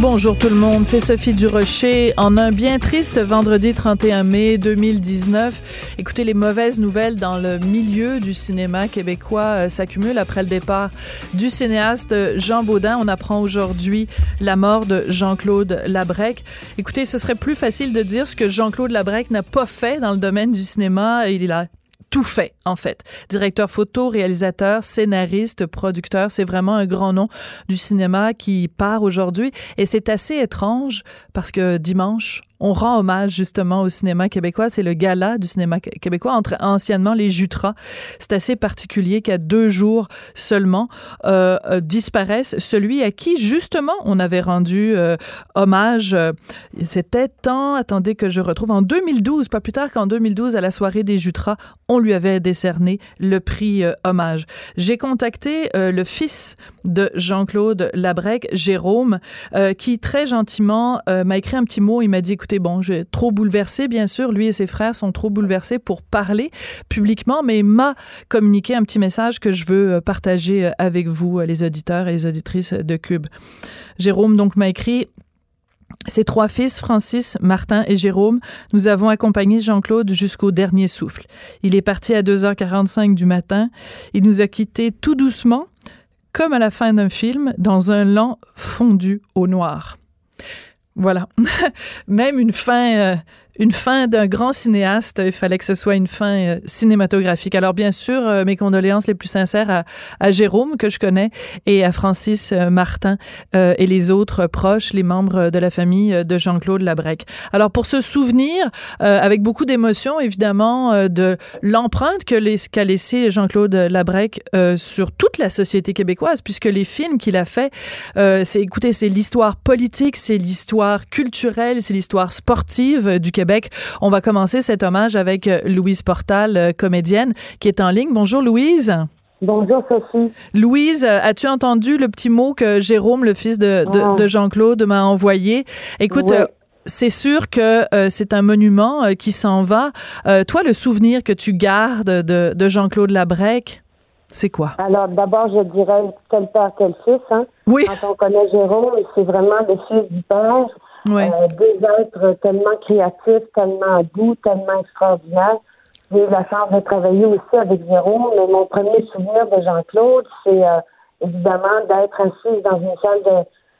Bonjour tout le monde, c'est Sophie Durocher en un bien triste vendredi 31 mai 2019. Écoutez, les mauvaises nouvelles dans le milieu du cinéma québécois euh, s'accumulent après le départ du cinéaste Jean Baudin. On apprend aujourd'hui la mort de Jean-Claude Labrec. Écoutez, ce serait plus facile de dire ce que Jean-Claude Labrec n'a pas fait dans le domaine du cinéma. Il a tout fait, en fait. Directeur photo, réalisateur, scénariste, producteur, c'est vraiment un grand nom du cinéma qui part aujourd'hui. Et c'est assez étrange parce que dimanche, on rend hommage justement au cinéma québécois. C'est le gala du cinéma québécois, entre anciennement les Jutras. C'est assez particulier qu'à deux jours seulement euh, euh disparaisse celui à qui justement on avait rendu euh, hommage. C'était tant, attendez que je retrouve, en 2012, pas plus tard qu'en 2012, à la soirée des Jutras, on lui avait décerné le prix euh, hommage. J'ai contacté le fils de Jean-Claude Labrec, Jérôme, qui très gentiment m'a écrit un petit mot. Il m'a dit, écoute, bon, j'ai trop bouleversé, bien sûr. Lui et ses frères sont trop bouleversés pour parler publiquement, mais m'a communiqué un petit message que je veux euh, partager euh, avec vous, euh, les auditeurs et les auditrices de Cube. Jérôme, donc, m'a écrit ses trois fils, Francis, Martin et Jérôme, nous avons accompagné Jean-Claude jusqu'au dernier souffle. Il est parti à 2h45 du matin. Il nous a quittés tout doucement, comme à la fin d'un film, dans un lent fondu au noir. Voilà. Même une fin euh, une fin d'un grand cinéaste. Il fallait que ce soit une fin euh, cinématographique. Alors bien sûr, euh, mes condoléances les plus sincères à, Jérôme que je connais et à Francis euh, Martin et les autres proches, les membres de la famille de Jean-Claude Labrec. Alors pour se souvenir, avec beaucoup d'émotion évidemment, de l'empreinte que qu'a laissé Jean-Claude Labrec sur toute la société québécoise, puisque les films qu'il a fait, c'est écoutez, c'est l'histoire politique, c'est l'histoire culturelle, c'est l'histoire sportive du Québec on va commencer cet hommage avec euh, Louise Portal, euh, comédienne, qui est en ligne. Bonjour Louise. Bonjour Sophie. Louise, euh, as-tu entendu le petit mot que Jérôme, le fils de, ah. Jean-Claude, m'a envoyé? Écoute, c'est sûr que c'est un monument qui s'en va. toi, le souvenir que tu gardes de, Jean-Claude Labrec, c'est quoi? Alors, d'abord, je dirais tel père, tel fils. Hein. Oui. Quand on connaît Jérôme, c'est vraiment le fils du père. Ouais. Euh, des êtres tellement créatifs, tellement doux, tellement extraordinaires. J'ai eu la chance de travailler aussi avec Jérôme, mais mon premier souvenir de Jean-Claude, c'est euh, évidemment d'être assis dans une salle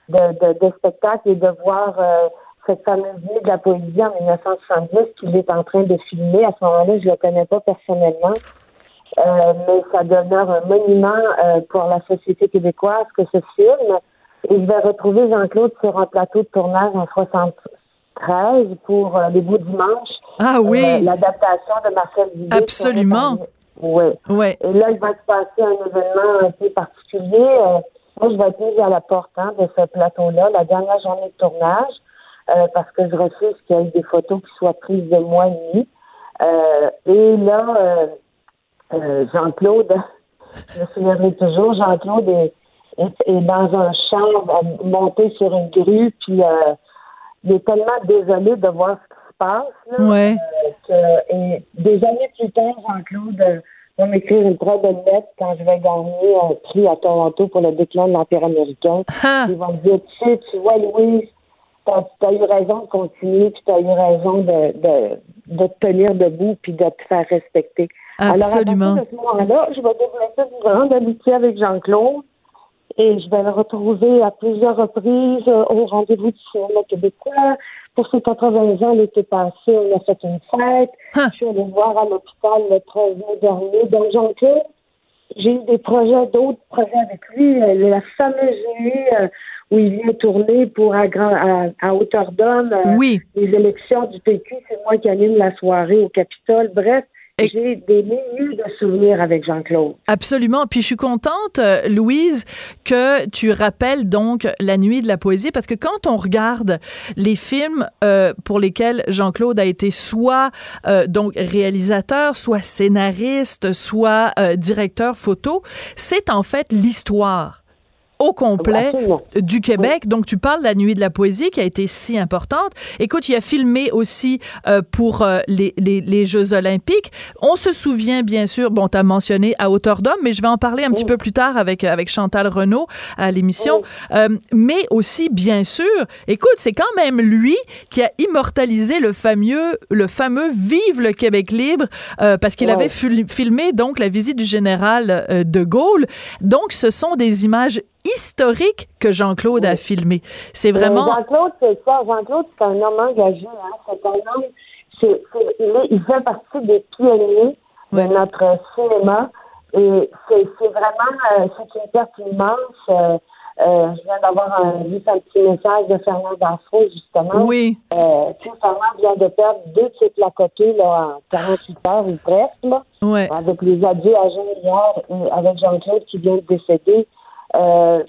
de, de, de, spectacle et de voir euh, cette fameuse nuit de la poésie en 1970 qu'il est en train de filmer. À ce moment-là, je ne le connais pas personnellement. mais ça demeure un monument pour la société québécoise que ce film. Et je vais retrouver Jean-Claude sur un plateau de tournage en 73 pour euh, les bouts dimanche. Ah oui. Euh, l'adaptation de Marcel Dubé. Absolument. Oui. Ouais. Et là, il va se passer un événement un peu particulier. Euh, moi, je vais être mise à la porte hein, de ce plateau-là, la dernière journée de tournage, parce que je refuse qu'il y ait des photos qui soient prises de moi et lui. et là, Jean-Claude, je me souviendrai toujours, Jean-Claude est est, dans un champ, monté sur une grue, puis euh, il est tellement désolé de voir ce qui se passe. Là, ouais. Euh, et des années plus tard, Jean-Claude euh, va m'écrire une très belle lettre quand je vais gagner un prix à Toronto pour le déclin de l'Empire américain. Il va me dire, tu sais, tu vois, Louise, tu as, eu raison de continuer, puis tu as eu raison de, de, de te tenir debout, puis de te faire respecter. Absolument. Alors, à ce moment-là, je vais développer une grande amitié avec Jean-Claude. Et je vais le retrouver à plusieurs reprises euh, au rendez-vous du cinéma québécois. Pour ses 80 ans, l'été passé, on a fait une fête. Je suis allée voir à l'hôpital le 13 mai dernier. Donc, jean j'ai eu des projets, d'autres projets avec lui. Euh, la fameuse nuit euh, où il vient tourner pour à, à, à hauteur d'homme oui. les élections du PQ. C'est moi qui anime la soirée au Capitole. Bref, j'ai des milliers de souvenirs avec Jean-Claude. Absolument. Puis je suis contente, euh, Louise, que tu rappelles donc la nuit de la poésie, parce que quand on regarde les films euh, pour lesquels Jean-Claude a été soit euh, donc réalisateur, soit scénariste, soit directeur photo, c'est en fait l'histoire au complet du Québec. Donc, tu parles de la Nuit de la poésie qui a été si importante. Écoute, il a filmé aussi euh, pour euh, les, les, les, Jeux olympiques. On se souvient, bien sûr, bon, tu as mentionné à hauteur d'homme, mais je vais en parler un petit peu plus tard avec, avec Chantal Renault à l'émission. Euh, mais aussi, bien sûr, écoute, c'est quand même lui qui a immortalisé le fameux, le fameux Vive le Québec libre parce qu'il avait filmé donc la visite du général de Gaulle. Donc, ce sont des images historique que Jean-Claude a filmé. C'est vraiment. Jean-Claude, c'est ça. Jean-Claude, c'est un homme engagé. Hein. C'est un homme. Il fait partie des pionniers de notre cinéma. Et c'est, vraiment. Euh, c'est une perte immense. Euh, euh, je viens d'avoir un, juste un petit message de Fernand Daffro, justement. Oui. Euh, Fernand vient de perdre deux titres à côté, là, en 48 heures ou presque, là. Ouais. Avec les adieux à Jean hier et avec Jean-Claude qui vient de décéder. Euh,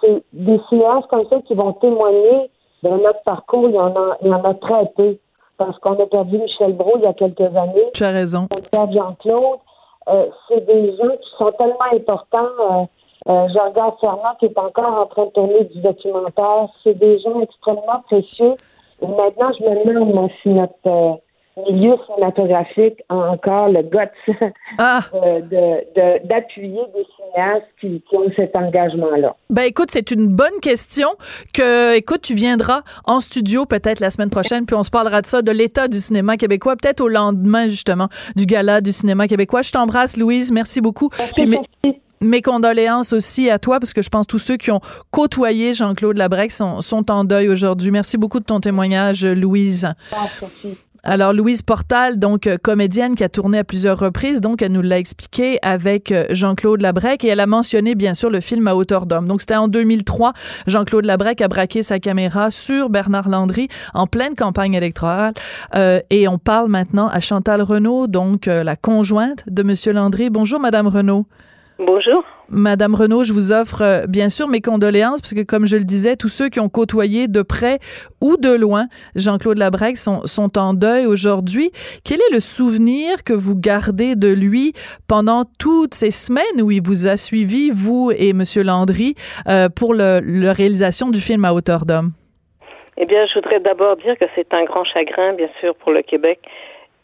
c'est des séances comme ça qui vont témoigner de notre parcours. Il y en a, il y en a très peu. Parce qu'on a perdu Michel Brault il y a quelques années. Tu as raison. On a perdu Jean-Claude. Euh, c'est des gens qui sont tellement importants. Euh, euh, je regarde Fernand qui est encore en train de tourner du documentaire. C'est des gens extrêmement précieux. Et maintenant, je me demande si notre euh, milieu cinématographique a encore le guts ah. d'appuyer des cinéastes qui, ont cet engagement-là? Ben écoute, c'est une bonne question que, écoute, tu viendras en studio peut-être la semaine prochaine, puis on se parlera de ça, de l'état du cinéma québécois, peut-être au lendemain justement du gala du cinéma québécois. Je t'embrasse, Louise. Merci beaucoup. mes, condoléances aussi à toi, parce que je pense que tous ceux qui ont côtoyé Jean-Claude Labrec sont, sont en deuil aujourd'hui. Merci beaucoup de ton témoignage, Louise. Merci. Alors Louise Portal, donc euh, comédienne qui a tourné à plusieurs reprises, donc elle nous l'a expliqué avec euh, Jean-Claude Labrec et elle a mentionné bien sûr le film à hauteur d'homme. Donc c'était en 2003, Jean-Claude Labrec a braqué sa caméra sur Bernard Landry en pleine campagne électorale euh, et on parle maintenant à Chantal Renault, donc la conjointe de Monsieur Landry. Bonjour Madame Renault. Bonjour. Madame Renaud, je vous offre euh, bien sûr mes condoléances parce que comme je le disais, tous ceux qui ont côtoyé de près ou de loin Jean-Claude Labrec sont, sont en deuil aujourd'hui. Quel est le souvenir que vous gardez de lui pendant toutes ces semaines où il vous a suivi, vous et Monsieur Landry, euh, pour le, la réalisation du film à hauteur d'homme? Eh bien, je voudrais d'abord dire que c'est un grand chagrin, bien sûr, pour le Québec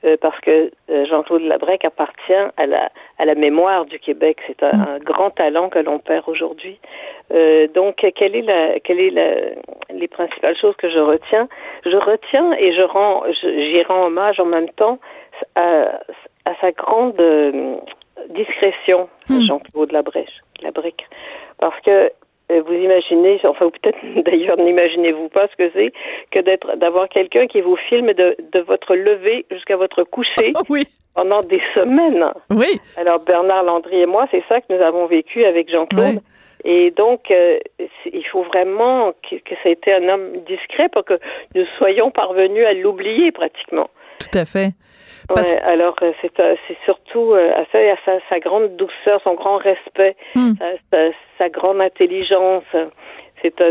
euh, parce que euh, Jean-Claude Labrec appartient à la, à la mémoire du Québec. C'est un, grand talent que l'on perd aujourd'hui. Euh, donc, quelle est la, quelle est la, les principales choses que je retiens? Je retiens et je rends, j'y rends hommage en même temps à, à sa grande discrétion, hmm. Jean-Claude Labrec, Labrec, parce que vous imaginez, enfin peut-être d'ailleurs n'imaginez-vous pas ce que c'est que d'être d'avoir quelqu'un qui vous filme de, de votre lever jusqu'à votre coucher oui. pendant des semaines. Oui. Alors Bernard Landry et moi, c'est ça que nous avons vécu avec Jean-Claude. Et donc, euh, il faut vraiment que, que ça ait été un homme discret pour que nous soyons parvenus à l'oublier pratiquement. Tout à fait. Ouais, alors euh, c'est c'est surtout à ça, à sa, sa, grande douceur, son grand respect, hmm. sa, sa, grande intelligence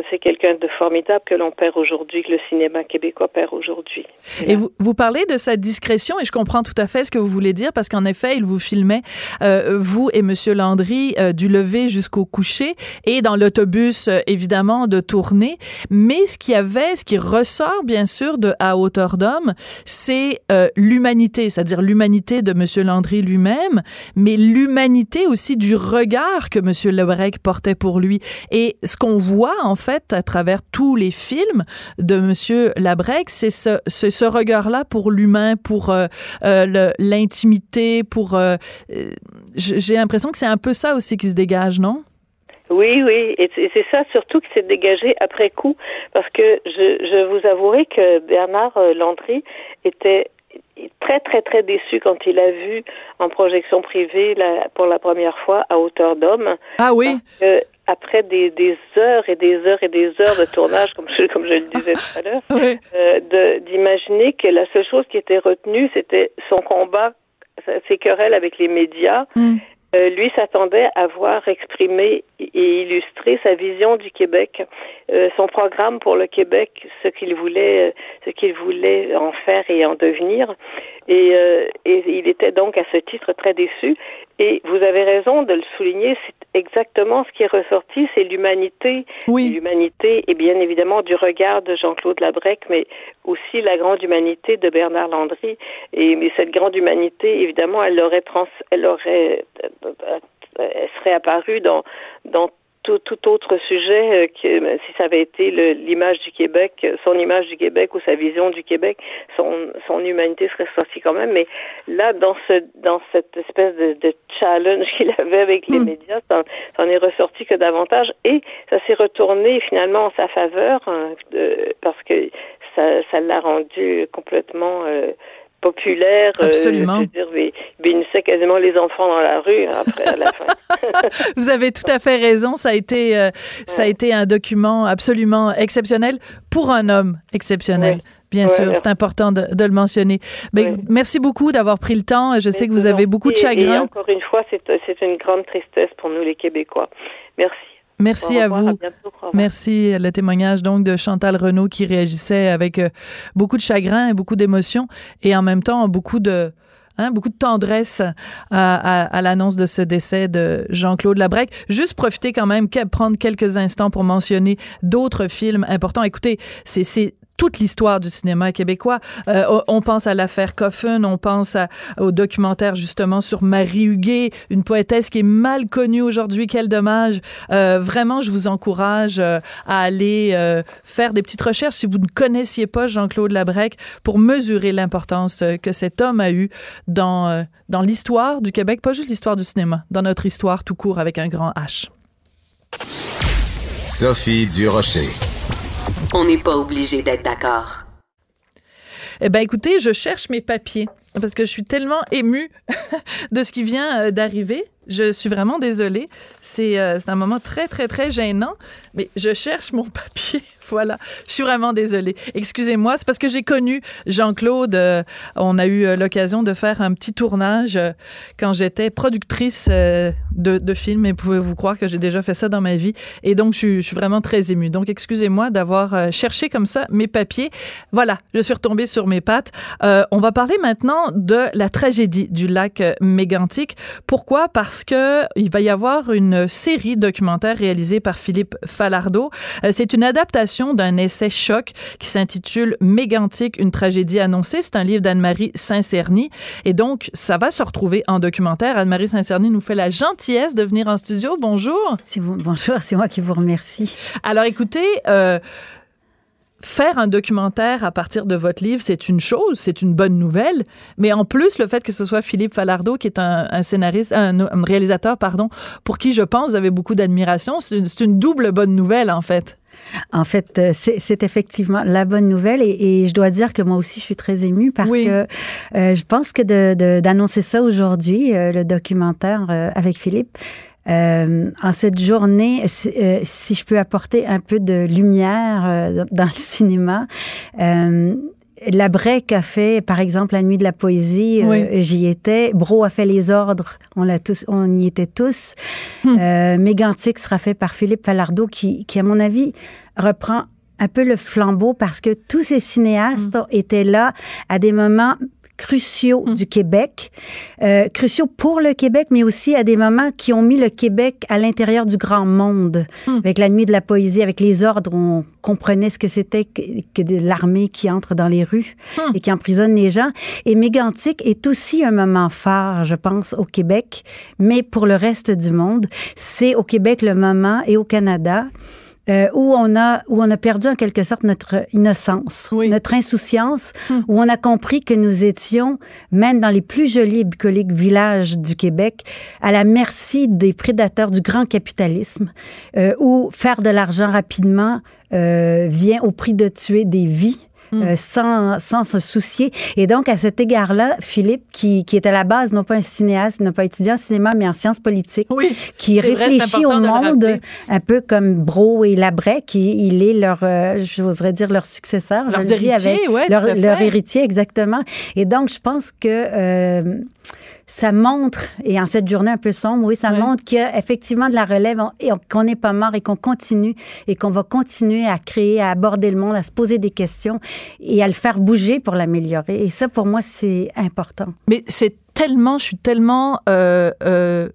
c'est quelqu'un de formidable que l'on perd aujourd'hui, que le cinéma québécois perd aujourd'hui. Et vous, parlez de sa discrétion et je comprends tout à fait ce que vous voulez dire parce qu'en effet, il vous filmait, euh, vous et Monsieur Landry, euh, du lever jusqu'au coucher et dans l'autobus, euh, évidemment, de tournée. Mais ce qui avait, ce qui ressort, bien sûr, de À hauteur d'homme, c'est l'humanité, c'est-à-dire l'humanité de Monsieur Landry lui-même, mais l'humanité aussi du regard que Monsieur Lebrec portait pour lui. Et ce qu'on voit, en fait, à travers tous les films de Monsieur Labrec, c'est ce, ce, regard-là pour l'humain, pour euh, euh, l'intimité, pour... Euh, j'ai l'impression que c'est un peu ça aussi qui se dégage, non? Oui, oui, et c'est ça surtout qui s'est dégagé après coup, parce que je, je vous avouerai que Bernard Landry était très, très, très déçu quand il a vu en projection privée la, pour la première fois à hauteur d'homme. Ah oui? Après des, des, heures et des heures et des heures de tournage, comme je, comme je le disais tout à l'heure, euh, d'imaginer que la seule chose qui était retenue, c'était son combat, ses querelles avec les médias. Mm. Euh, lui s'attendait à voir exprimer et illustrer sa vision du Québec, euh, son programme pour le Québec, ce qu'il voulait, euh, ce qu'il voulait en faire et en devenir. Et, et, il était donc à ce titre très déçu. Et vous avez raison de le souligner, c'est exactement ce qui est ressorti, c'est l'humanité. Oui. L'humanité et bien évidemment du regard de Jean-Claude Labrec, mais aussi la grande humanité de Bernard Landry. Et mais cette grande humanité, évidemment, elle aurait trans, elle aurait, elle serait apparue dans dans tout, tout autre sujet euh, que ben, si ça avait été l'image du Québec, euh, son image du Québec ou sa vision du Québec, son, son humanité serait sortie quand même. Mais là, dans ce dans cette espèce de, de challenge qu'il avait avec les hmm. médias, ça, ça en est ressorti que davantage et ça s'est retourné finalement en sa faveur hein, parce que ça ça l'a rendu complètement euh, populaire. Euh, Absolument. Euh, je veux dire, bénissait quasiment les enfants dans la rue hein, après à la fin. Vous avez tout à fait raison. Ça a été, euh, ça a été un document absolument exceptionnel pour un homme exceptionnel. Bien sûr, c'est important de, de, le mentionner. Mais merci beaucoup d'avoir pris le temps. Je sais que vous avez beaucoup de chagrin. Et encore une fois, c'est une grande tristesse pour nous les Québécois. Merci. Merci à vous. Merci. Le témoignage donc de Chantal Renault qui réagissait avec euh, beaucoup de chagrin et beaucoup d'émotion et en même temps beaucoup de Hein, beaucoup de tendresse à, à, l'annonce de ce décès de Jean-Claude Labrec. Juste profiter quand même, prendre quelques instants pour mentionner d'autres films importants. Écoutez, c'est toute l'histoire du cinéma québécois. Euh, on pense à l'affaire Coffin, on pense au documentaire justement sur Marie Huguet, une poétesse qui est mal connue aujourd'hui. Quel dommage. Euh, vraiment, je vous encourage euh, à aller faire des petites recherches si vous ne connaissiez pas Jean-Claude Labrec pour mesurer l'importance que cet homme a eu dans, dans l'histoire du Québec, pas juste l'histoire du cinéma, dans notre histoire tout court avec un grand H. Sophie Durocher. On n'est pas obligé d'être d'accord. Eh bien, écoutez, je cherche mes papiers parce que je suis tellement émue de ce qui vient euh, d'arriver. Je suis vraiment désolée. Euh, c'est un moment très, très, très gênant, mais je cherche mon papier. Voilà, je suis vraiment désolée. Excusez-moi, c'est parce que j'ai connu Jean-Claude. Euh, on a eu euh, l'occasion de faire un petit tournage euh, quand j'étais productrice de, de films et pouvez-vous croire que j'ai déjà fait ça dans ma vie? Et donc, je, suis vraiment très émue. Donc, excusez-moi d'avoir cherché comme ça mes papiers. Voilà, je suis retombée sur mes pattes. on va parler maintenant de la tragédie du lac mégantique. Pourquoi? Parce que il va y avoir une série documentaire réalisée par Philippe Falardeau. c'est une adaptation d'un essai choc qui s'intitule Mégantique, une tragédie annoncée. C'est un livre d'Anne-Marie Saint-Cerny. Et donc, ça va se retrouver en documentaire. Anne-Marie Saint-Cerny nous fait la gentillesse de venir en studio. Bonjour. Vous, bonjour, c'est moi qui vous remercie. Alors, écoutez, euh, faire un documentaire à partir de votre livre, c'est une chose, c'est une bonne nouvelle, mais en plus, le fait que ce soit Philippe Falardeau, qui est un, scénariste, un, réalisateur, pardon, pour qui je pense vous avez beaucoup d'admiration, c'est une, double bonne nouvelle, en fait. En fait, euh, c'est effectivement la bonne nouvelle et, je dois dire que moi aussi, je suis très émue parce que euh, je pense que d'annoncer ça aujourd'hui, euh, le documentaire avec Philippe, en cette journée, si, je peux apporter un peu de lumière dans le cinéma, la Brec a fait, par exemple, la nuit de la poésie. J'y étais. Bro a fait les ordres. On l'a tous, on y était tous. Hmm. Mégantic sera fait par Philippe Falardeau, qui, qui, à mon avis, reprend un peu le flambeau parce que tous ces cinéastes hmm. étaient là à des moments cruciaux mm. du Québec, euh, cruciaux pour le Québec, mais aussi à des moments qui ont mis le Québec à l'intérieur du grand monde. Mm. Avec la nuit de la poésie, avec les ordres, on comprenait ce que c'était que, que l'armée qui entre dans les rues mm. et qui emprisonne les gens. Et Mégantic est aussi un moment phare, je pense, au Québec, mais pour le reste du monde. C'est au Québec le moment et au Canada euh, où on a où on a perdu en quelque sorte notre innocence, notre insouciance, hmm. où on a compris que nous étions même dans les plus jolis et bucoliques villages du Québec à la merci des prédateurs du grand capitalisme, euh, où faire de l'argent rapidement euh, vient au prix de tuer des vies euh, sans, sans se soucier. Et donc, à cet égard-là, Philippe, qui, qui est à la base non pas un cinéaste, non pas étudiant en cinéma, mais en sciences politiques, qui réfléchit au monde un peu comme Bro et Labrec, il est leur, euh, j'oserais dire leur successeur, leur héritier, leur, leur, héritier exactement. Et donc, je pense que euh, ça montre, et en cette journée un peu sombre, oui, ça montre qu'il y a effectivement de la relève qu'on n'est pas mort et qu'on continue et qu'on va continuer à créer, à aborder le monde, à se poser des questions et à le faire bouger pour l'améliorer. Et ça, pour moi, c'est important. Mais c'est tellement, je suis tellement euh, euh,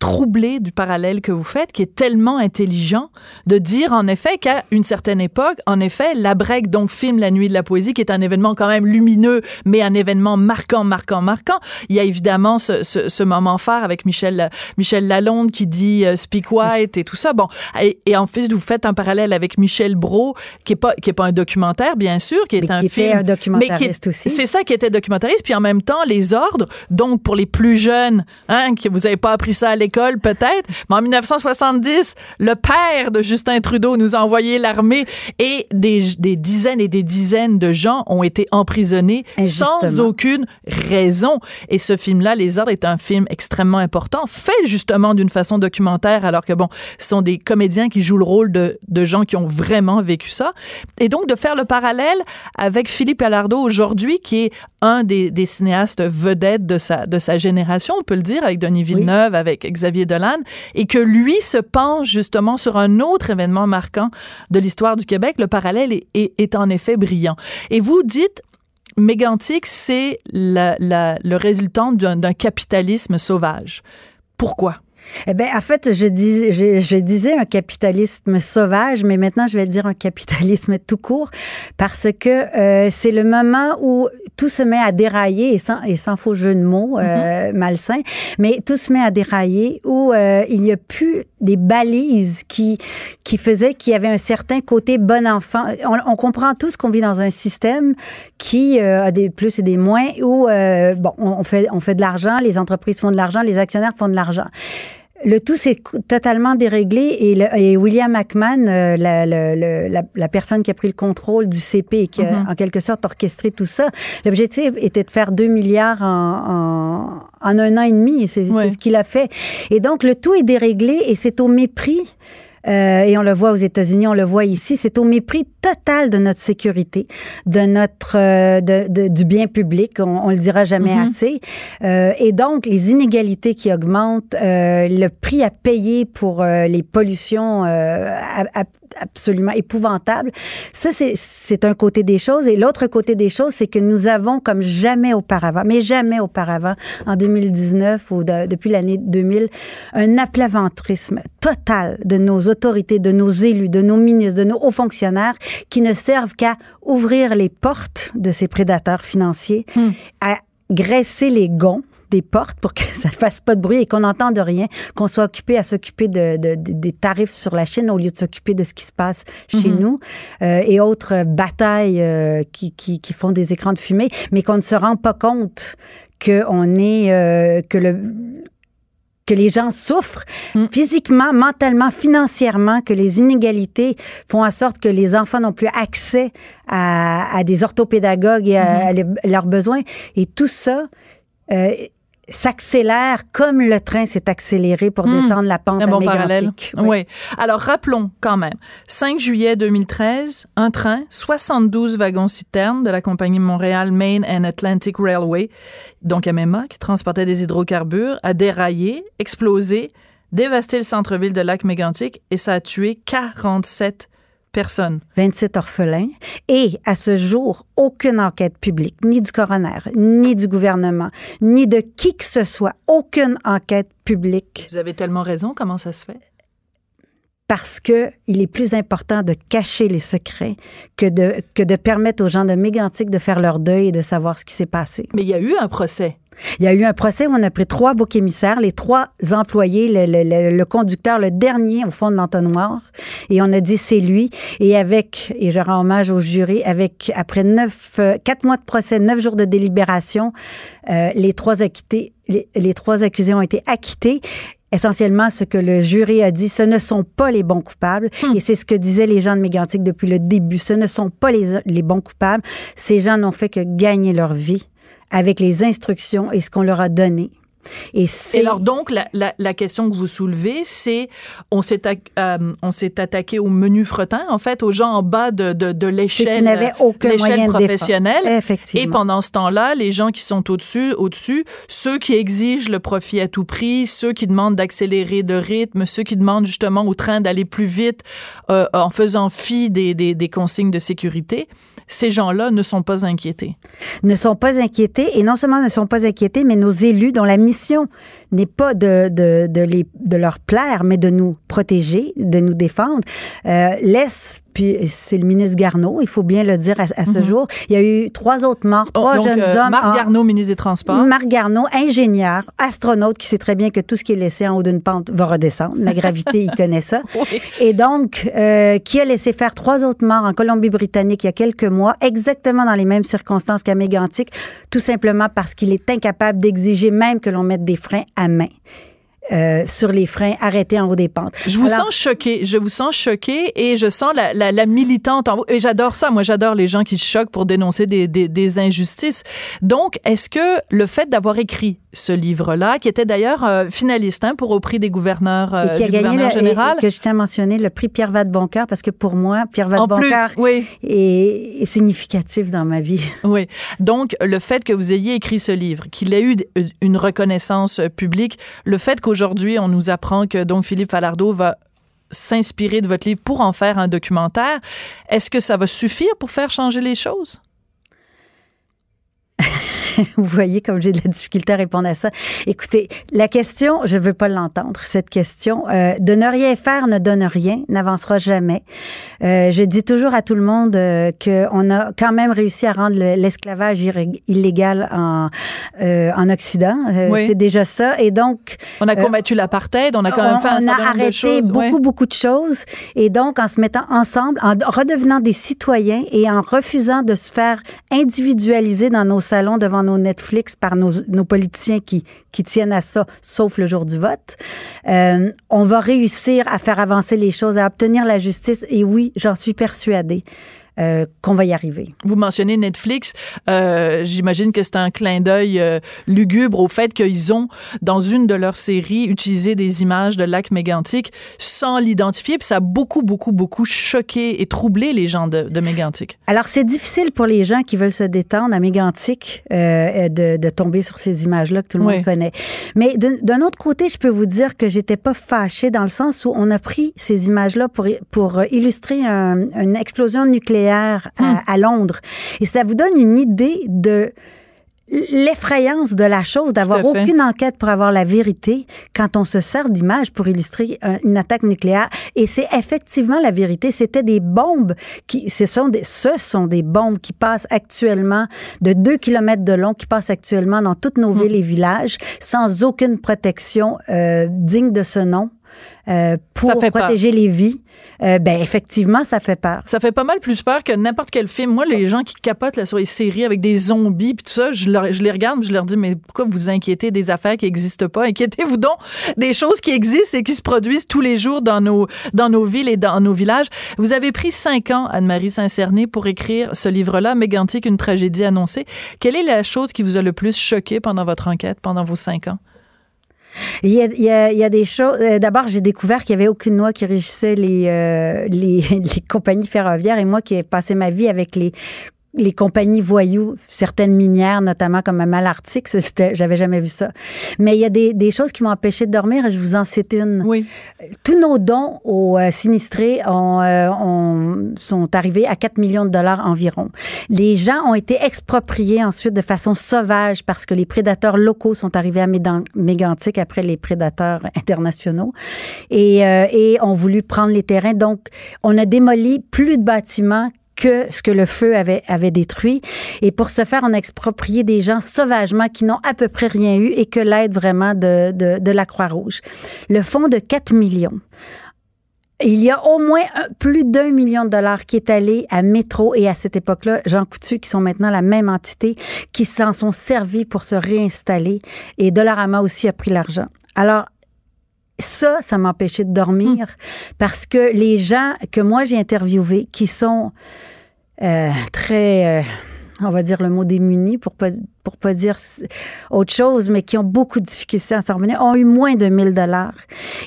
troublé du parallèle que vous faites, qui est tellement intelligent de dire en effet qu'à une certaine époque, en effet, la break donc filme La Nuit de la Poésie, qui est un événement quand même lumineux, mais un événement marquant, marquant, marquant. Il y a évidemment ce, ce, ce moment phare avec Michel Michel Lalonde qui dit euh, Speak White et tout ça. Bon, et, et, en fait, vous faites un parallèle avec Michel Brault, qui est pas qui est pas un documentaire bien sûr, qui est mais un qui film, un documentariste mais aussi. C'est ça qui était documentariste, puis en même temps les ordres. Donc pour les plus jeunes, hein, que vous avez pas appris ça à l'école peut-être, mais en 1970, le père de Justin Trudeau nous a envoyé l'armée et des, des, dizaines et des dizaines de gens ont été emprisonnés sans aucune raison. Et ce film-là, Les Ordres, est un film extrêmement important, fait justement d'une façon documentaire, alors que bon, ce sont des comédiens qui jouent le rôle de, de gens qui ont vraiment vécu ça. Et donc, de faire le parallèle avec Philippe Alardo aujourd'hui, qui est un des, des cinéastes vedettes de sa, de sa génération, on peut le dire, avec Denis Villeneuve, oui. avec Xavier Dolan, et que lui se penche justement sur un autre événement marquant de l'histoire du Québec. Le parallèle est, en effet brillant. Et vous dites, Mégantic, c'est le résultant d'un capitalisme sauvage. Pourquoi? Eh bien, en fait, je, dis, je, je, disais un capitalisme sauvage, mais maintenant, je vais dire un capitalisme tout court, parce que euh, c'est le moment où tout se met à dérailler, et sans, et sans faux jeu de mots euh, mm -hmm. malsain, mais tout se met à dérailler, où euh, il n'y a plus des balises qui, qui faisaient qu'il y avait un certain côté bon enfant. On, on comprend tous qu'on vit dans un système qui euh, a des plus et des moins, où, euh, bon, on fait, on fait de l'argent, les entreprises font de l'argent, les actionnaires font de l'argent. Le tout s'est totalement déréglé et, le, et William McMahon, euh, la, la, la, la, personne qui a pris le contrôle du CP et qui a mm -hmm. en quelque sorte orchestré tout ça, l'objectif était de faire 2 milliards en, en, en un an et demi et c'est ce qu'il a fait. Et donc le tout est déréglé et c'est au mépris euh, et on le voit aux États-Unis, on le voit ici, c'est au mépris total de notre sécurité, de notre euh, de, de, du bien public, on, on le dira jamais mm -hmm. assez. Euh, et donc les inégalités qui augmentent, le prix à payer pour les pollutions absolument épouvantable. Ça, c'est un côté des choses. Et l'autre côté des choses, c'est que nous avons, comme jamais auparavant, mais jamais auparavant, en 2019 ou de, depuis l'année 2000, un aplaventrisme total de nos autorités, de nos élus, de nos ministres, de nos hauts fonctionnaires qui ne servent qu'à ouvrir les portes de ces prédateurs financiers, mmh. à graisser les gonds des portes pour que ça fasse pas de bruit et qu'on n'entende rien, qu'on soit occupé à s'occuper de, de, de, des tarifs sur la Chine au lieu de s'occuper de ce qui se passe chez mm -hmm. nous euh, et autres batailles euh, qui, qui, qui, font des écrans de fumée, mais qu'on ne se rend pas compte que on est euh, que le que les gens souffrent mm. physiquement, mentalement, financièrement, que les inégalités font en sorte que les enfants n'ont plus accès à, à, des orthopédagogues et à, mm -hmm. à leurs besoins. Et tout ça, euh, s'accélère comme le train s'est accéléré pour mmh, descendre la pente un bon parallèle. Oui. oui. Alors rappelons quand même, 5 juillet 2013, un train, 72 wagons citernes de la compagnie Montréal Main and Atlantic Railway, donc MMA, qui transportait des hydrocarbures, a déraillé, explosé, dévasté le centre-ville de Lac-Mégantic et ça a tué 47 personnes. 27 orphelins. Et à ce jour, aucune enquête publique, ni du coroner, ni du gouvernement, ni de qui que ce soit, aucune enquête publique. Vous avez tellement raison. Comment ça se fait? Parce que il est plus important de cacher les secrets que de, que de permettre aux gens de Mégantic de faire leur deuil et de savoir ce qui s'est passé. Mais il y a eu un procès. Il y a eu un procès où on a pris trois boucs émissaires, les trois employés, le, le, le, conducteur, le dernier au fond de l'entonnoir, et on a dit c'est lui. Et avec, et je rends hommage au jury, avec après neuf, euh, quatre mois de procès, neuf jours de délibération, euh, les trois acquittés, les, les trois accusés ont été acquittés essentiellement ce que le jury a dit, ce ne sont pas les bons coupables. Hmm. Et c'est ce que disaient les gens de Mégantic depuis le début. Ce ne sont pas les, les bons coupables. Ces gens n'ont fait que gagner leur vie avec les instructions et ce qu'on leur a donné. Et, alors donc la, la, la, question que vous soulevez, c'est on s'est euh, on s'est attaqué au menu fretin en fait, aux gens en bas de, de, de l'échelle professionnelle. Effectivement. Et pendant ce temps-là, les gens qui sont au-dessus, au-dessus, ceux qui exigent le profit à tout prix, ceux qui demandent d'accélérer de rythme, ceux qui demandent justement au train d'aller plus vite euh, en faisant fi des, des, des consignes de sécurité ces gens-là ne sont pas inquiétés. Ne sont pas inquiétés et non seulement ne sont pas inquiétés, mais nos élus dont la n'est pas de, les, de leur plaire, mais de nous protéger, de nous défendre, euh, laissent puis c'est le ministre Garneau, il faut bien le dire à, ce mhm. jour. Il y a eu trois autres morts, oh, trois jeunes euh, hommes. Marc Garneau, ministre des Transports. Marc Garneau, ingénieur, astronaute, qui sait très bien que tout ce qui est laissé en haut d'une pente va redescendre. La gravité, il connaît ça. Et donc, euh, qui a laissé faire trois autres morts en Colombie-Britannique il y a quelques mois, exactement dans les mêmes circonstances qu'à Mégantic, tout simplement parce qu'il est incapable d'exiger même que l'on mette des freins à main. Euh, sur les freins arrêtés en haut des pentes. Je vous sens choqué. Je vous sens choqué et je sens la, la, la militante en vous. Et j'adore ça. Moi, j'adore les gens qui se choquent pour dénoncer des, des, des injustices. Donc, est-ce que le fait d'avoir écrit ce livre-là, qui était d'ailleurs euh, finaliste hein, pour au prix des gouverneurs euh, et qui a gagné le, général. que je tiens à mentionner, le prix Pierre Vadeboncoeur, parce que pour moi, Pierre Vadeboncoeur oui. est, est, significatif dans ma vie. Oui. Donc, le fait que vous ayez écrit ce livre, qu'il ait eu une reconnaissance publique, le fait qu'aujourd'hui, on nous apprend que donc Philippe Falardeau va s'inspirer de votre livre pour en faire un documentaire, est-ce que ça va suffire pour faire changer les choses? Vous voyez comme j'ai de la difficulté à répondre à ça. Écoutez, la question, je veux pas l'entendre, cette question. Euh, de ne rien faire ne donne rien, n'avancera jamais. Euh, je dis toujours à tout le monde euh, qu'on a quand même réussi à rendre l'esclavage illégal en, euh, en Occident. Euh, c'est déjà ça. Et donc... On a combattu l'apartheid, on a quand même fait un certain nombre de choses. On a arrêté beaucoup, beaucoup de choses. Et donc, en se mettant ensemble, en redevenant des citoyens et en refusant de se faire individualiser dans nos salons devant nos Netflix par nos, politiciens qui, qui tiennent à ça, sauf le jour du vote. Euh, on va réussir à faire avancer les choses, à obtenir la justice. Et oui, j'en suis persuadée. Euh, qu'on va y arriver. Vous mentionnez Netflix. Euh, J'imagine que c'est un clin d'œil euh, lugubre au fait qu'ils ont, dans une de leurs séries, utilisé des images de lac mégantic sans l'identifier. Puis ça a beaucoup, beaucoup, beaucoup choqué et troublé les gens de, de Mégantic. Alors, c'est difficile pour les gens qui veulent se détendre à Mégantic de, de, tomber sur ces images-là que tout le monde connaît. Mais d'un autre côté, je peux vous dire que j'étais pas fâchée dans le sens où on a pris ces images-là pour, pour illustrer un, une explosion nucléaire Hmm. à, Londres. Et ça vous donne une idée de l'effrayance de la chose, d'avoir aucune enquête pour avoir la vérité quand on se sert d'images pour illustrer une attaque nucléaire. Et c'est effectivement la vérité. C'était des bombes qui, ce sont des, ce sont des bombes qui passent actuellement de 2 kilomètres de long, qui passent actuellement dans toutes nos hmm. villes et villages sans aucune protection euh, digne de ce nom. Euh, pour protéger les vies, euh, ben effectivement, ça fait peur. Ça fait pas mal plus peur que n'importe quel film. Moi, les gens qui capotent là, sur les séries avec des zombies puis tout ça, je, je, les regarde, je leur dis mais pourquoi vous inquiétez des affaires qui n'existent pas? Inquiétez-vous donc des choses qui existent et qui se produisent tous les jours dans nos dans nos villes et dans nos villages. Vous avez pris cinq ans, Anne-Marie Saint-Cerné, pour écrire ce livre-là, Mégantic, une tragédie annoncée. Quelle est la chose qui vous a le plus choqué pendant votre enquête, pendant vos cinq ans? Il y, a, il, y a, des choses. Euh, d'abord, j'ai découvert qu'il n'y avait aucune loi qui régissait les, euh, les, les, compagnies ferroviaires et moi qui ai passé ma vie avec les les compagnies voyous, certaines minières, notamment comme à Malartic, j'avais jamais vu ça. Mais il y a des, des choses qui m'ont empêché de dormir et je vous en cite une. Oui. Tous nos dons aux euh, sinistrés ont, euh, ont, sont arrivés à 4 millions de dollars environ. Les gens ont été expropriés ensuite de façon sauvage parce que les prédateurs locaux sont arrivés à Mégantic après les prédateurs internationaux et, euh, et ont voulu prendre les terrains. Donc, on a démoli plus de bâtiments que ce que le feu avait, détruit. Et pour ce faire, on a exproprié des gens sauvagement qui n'ont à peu près rien eu et que l'aide vraiment de la Croix-Rouge. Le fonds de 4 millions. Il y a au moins plus d'un million de dollars qui est allé à Métro et à cette époque-là, Jean Coutu, qui sont maintenant la même entité, qui s'en sont servis pour se réinstaller. Et Dollarama aussi a pris l'argent. Alors, ça, ça m'empêchait de dormir parce que les gens que moi j'ai interviewés qui sont euh, très, euh, on va dire le mot démunis pour pas pour pas dire autre chose, mais qui ont beaucoup de difficultés à s'en revenir, ont eu moins de 1000 dollars.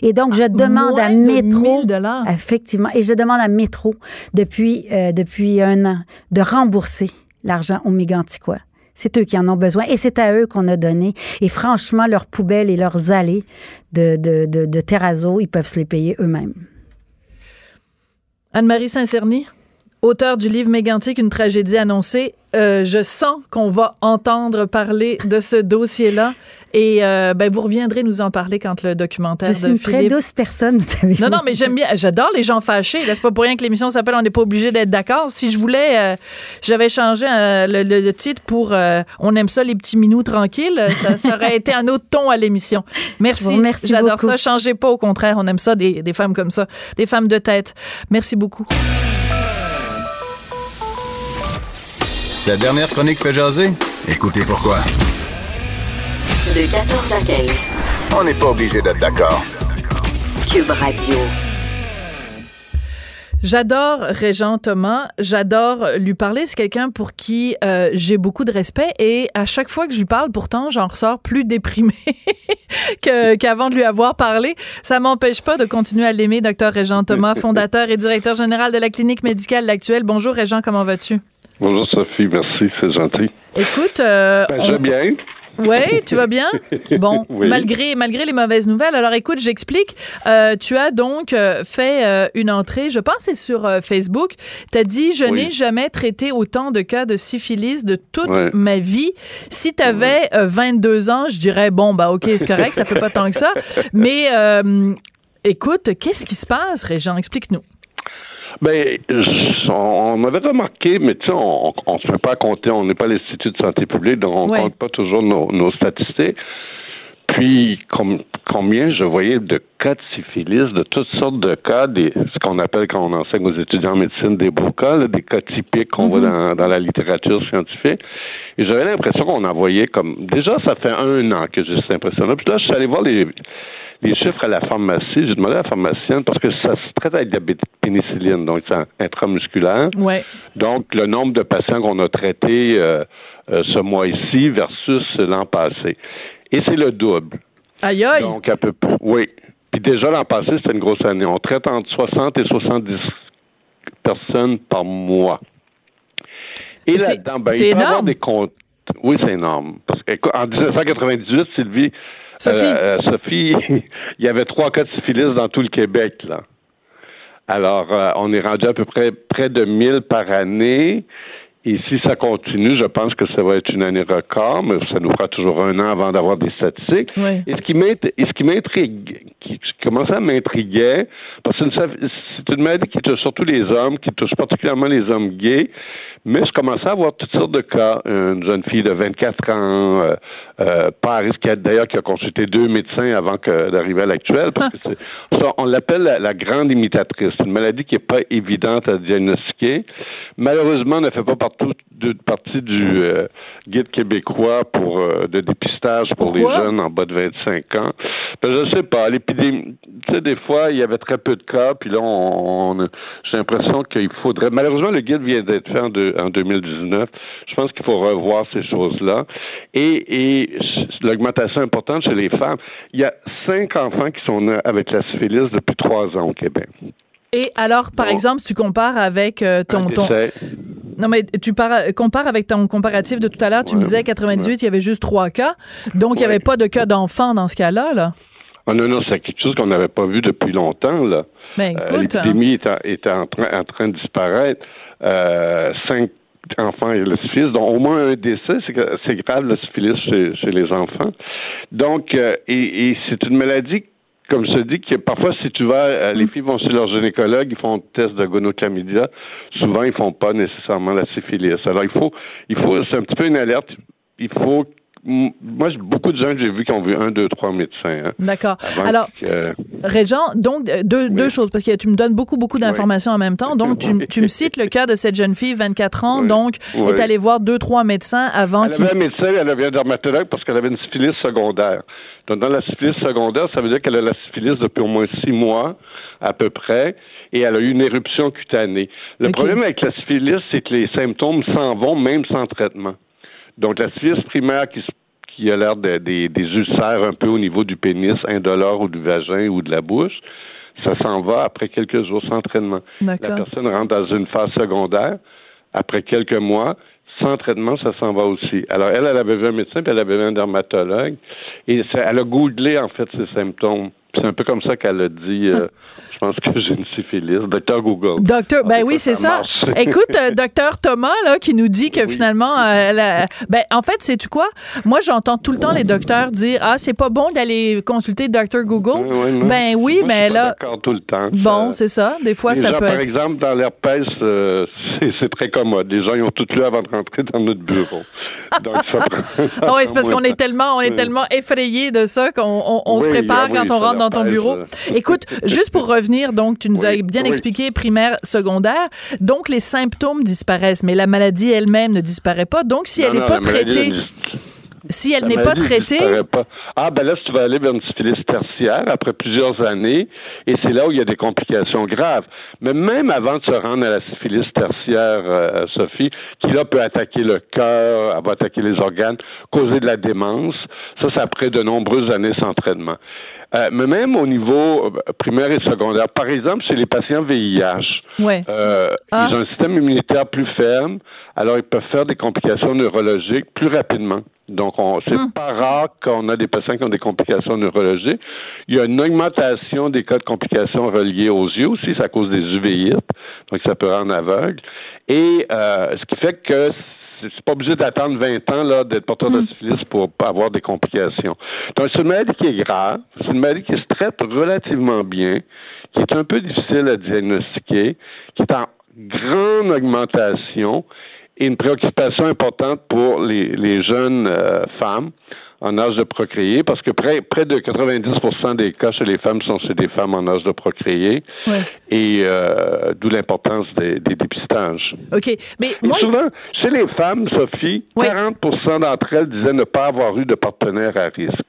Et donc je demande à Métro, effectivement, et je demande à Métro depuis euh, depuis un an de rembourser l'argent aux Méganticois. C'est eux qui en ont besoin et c'est à eux qu'on a donné. Et franchement, leurs poubelles et leurs allées de, de, de, terrazzo, ils peuvent se les payer eux-mêmes. Anne-Marie Saint-Cerny? auteur du livre Mégantic, une tragédie annoncée. Euh, je sens qu'on va entendre parler de ce dossier-là. Et euh, ben, vous reviendrez nous en parler quand le documentaire je suis une très douce personne, vous savez. Non, non, mais j'aime bien. J'adore les gens fâchés. C'est pas pour rien que l'émission s'appelle On n'est pas obligé d'être d'accord. Si je voulais, euh, j'avais changé le, titre pour On aime ça les petits minous tranquilles. Ça, ça aurait été un autre ton à l'émission. Merci. merci J'adore ça. Changez pas. Au contraire, on aime ça des, des femmes comme ça, des femmes de tête. Merci beaucoup. Sa dernière chronique fait jaser? Écoutez pourquoi. De 14 à 15. On n'est pas obligé d'être d'accord. Cube Radio. J'adore Régent Thomas, j'adore lui parler. C'est quelqu'un pour qui euh, j'ai beaucoup de respect et à chaque fois que je lui parle, pourtant, j'en ressors plus déprimé qu'avant de lui avoir parlé. Ça m'empêche pas de continuer à l'aimer, docteur Régent Thomas, fondateur et directeur général de la clinique médicale L'Actuelle. Bonjour Régent, comment vas-tu? Bonjour Sophie, merci, c'est gentil. Écoute, euh, ben, bien. Oui, tu vas bien? Bon, malgré, malgré les mauvaises nouvelles. Alors écoute, j'explique. Euh, tu as donc euh, fait euh, une entrée, je pense c'est sur Facebook. Tu as dit, je n'ai jamais traité autant de cas de syphilis de toute ma vie. Si tu avais 22 ans, je dirais, bon, bah ok, c'est correct, ça fait pas tant que ça. Mais écoute, qu'est-ce qui se passe, Régent? Explique-nous. Ben, on avait remarqué, mais tu sais, on ne se fait pas compter, on n'est pas l'Institut de santé publique, donc on ne compte pas toujours nos, statistiques. Puis, combien je voyais de cas de syphilis, de toutes sortes de cas, des, ce qu'on appelle quand on enseigne aux étudiants en médecine des beaux cas, des cas typiques qu'on voit mm-hmm. dans, la littérature scientifique. Et j'avais l'impression qu'on en voyait comme... Déjà, ça fait un an que j'ai cette impression-là. Puis là, je suis allé voir les, les chiffres à la pharmacie, j'ai demandé à la pharmacienne parce que ça se traite avec de la pénicilline, donc c'est intramusculaire. Ouais. Donc, le nombre de patients qu'on a traités euh, euh, ce mois-ci versus l'an passé. Et c'est le double. Aïe aïe! Donc, à peu près. Oui. Puis déjà, l'an passé, c'était une grosse année. On traite entre 60 et 70 personnes par mois. Et là-dedans, ben, il peut avoir des comptes. Oui, c'est énorme. Parce qu'en 1998, Sylvie, Sophie. Euh, euh, Sophie, il y avait trois cas de syphilis dans tout le Québec, là. Alors, euh, on est rendu à peu près près de 1000 par année. Et si ça continue, je pense que ça va être une année record, mais ça nous fera toujours un an avant d'avoir des statistiques. Et ce qui m'intrigue, qui commençait à m'intriguer, parce que c'est une maladie qui touche surtout les hommes, qui touche particulièrement les hommes gays, mais je commençais à voir toutes sortes de cas. Une jeune fille de 24 ans, euh, euh, Paris, qui a d'ailleurs qui a consulté deux médecins avant d'arriver à l'actuel, parce que ça, on l'appelle la, grande imitatrice. C'est une maladie qui n'est pas évidente à diagnostiquer. Malheureusement, elle ne fait pas partout, de, partie du euh, guide québécois pour de dépistage pour les jeunes en bas de 25 ans. Ben, je sais pas. L'épidémie, tu sais, des fois, il y avait très peu de cas, puis là, on, j'ai l'impression qu'il faudrait. Malheureusement, le guide vient d'être fait en en 2019. Je pense qu'il faut revoir ces choses-là. Et, l'augmentation importante chez les femmes, il y a cinq enfants qui sont nés avec la syphilis depuis trois ans au Québec. Et alors, par exemple, si tu compares avec euh, ton, ton... Non, mais tu compares avec ton comparatif de tout à l'heure, tu me disais 98, il y avait juste trois cas. Donc, il n'y avait pas de cas d'enfants dans ce cas-là, là. Ah non, non, c'est quelque chose qu'on n'avait pas vu depuis longtemps, là. Ben, euh, L'épidémie est, en, train, en train de disparaître. Euh, cinq enfants et le syphilis, donc au moins un décès, c'est, grave le syphilis chez, les enfants. Donc, euh, et, c'est une maladie comme je te dis, que parfois, si tu vas, les filles vont chez leur gynécologue, ils font un test de gonochlamydia. Souvent, ils font pas nécessairement la syphilis. Alors, il faut, il faut, c'est un petit peu une alerte. Il faut moi, j'ai beaucoup de gens que j'ai vus qui ont vu un, deux, trois médecins. Hein. D'accord. Alors, Régent, donc euh, deux, deux choses, parce que tu me donnes beaucoup, beaucoup d'informations en même temps. Donc, tu, tu, me cites le cas de cette jeune fille, 24 ans, donc, est allée voir deux, trois médecins avant qu'il... Elle avait un médecin, elle avait un dermatologue parce qu'elle avait une syphilis secondaire. Donc, dans la syphilis secondaire, ça veut dire qu'elle a la syphilis depuis au moins six mois, à peu près, et elle a eu une éruption cutanée. Le problème avec la syphilis, c'est que les symptômes s'en vont même sans traitement. Donc, la syphilis primaire qui, qui a l'air de, des, des ulcères un peu au niveau du pénis, indolore ou du vagin ou de la bouche, ça s'en va après quelques jours sans traitement. La personne rentre dans une phase secondaire après quelques mois. Sans traitement, ça s'en va aussi. Alors, elle, elle avait vu un médecin, puis elle avait vu un dermatologue. Et elle a googlé, en fait, ses symptômes. C'est un peu comme ça qu'elle a dit, euh, je pense que j'ai une syphilis. Docteur Google. Docteur, ah, ben oui, c'est ça. Écoute, euh, docteur Thomas, là, qui nous dit que finalement, euh, ben, en fait, sais-tu quoi? Moi, j'entends tout le temps les docteurs dire, ah, c'est pas bon d'aller consulter docteur Google. ben oui, mais là. D'accord tout le temps. Bon, c'est ça. Des fois, ça peut par exemple, dans l'herpès, c'est très commode. Les gens, ils ont tout lu avant de rentrer dans notre bureau. Donc, ça ah oui, c'est parce qu'on est tellement, on est tellement effrayé de ça qu'on se prépare quand on rentre dans ton bureau. Écoute, juste pour revenir, donc, tu nous as bien expliqué primaire, secondaire. Donc, les symptômes disparaissent, mais la maladie elle-même ne disparaît pas. Donc, si elle n'est pas traitée si elle n'est pas traitée. Ah, ben là, tu vas aller vers une syphilis tertiaire après plusieurs années, et c'est là où il y a des complications graves. Mais même avant de se rendre à la syphilis tertiaire, euh, Sophie, qui là peut attaquer le cœur, va attaquer les organes, causer de la démence, ça, c'est après de nombreuses années sans traitement. Euh, mais même au niveau euh, primaire et secondaire, par exemple, chez les patients VIH, euh, ah. ils ont un système immunitaire plus ferme, alors ils peuvent faire des complications neurologiques plus rapidement. Donc, c'est hum. pas rare qu'on a des patients qui ont des complications neurologiques. Il y a une augmentation des cas de complications reliées aux yeux aussi, ça cause des uveites, donc ça peut rendre aveugle. Et ce qui fait que c'est pas obligé d'attendre 20 ans là, d'être porteur de hmm. syphilis pour pas avoir des complications. Donc, c'est une maladie qui est grave, c'est une maladie qui se traite relativement bien, qui est un peu difficile à diagnostiquer, qui est en grande augmentation et une préoccupation importante pour les, les jeunes euh, femmes en âge de procréer, parce que près, près de 90% des cas chez les femmes sont chez des femmes en âge de procréer, et euh, d'où l'importance des, dépistages. OK, mais moi... souvent, chez les femmes, Sophie, 40% d'entre elles disaient ne pas avoir eu de partenaire à risque.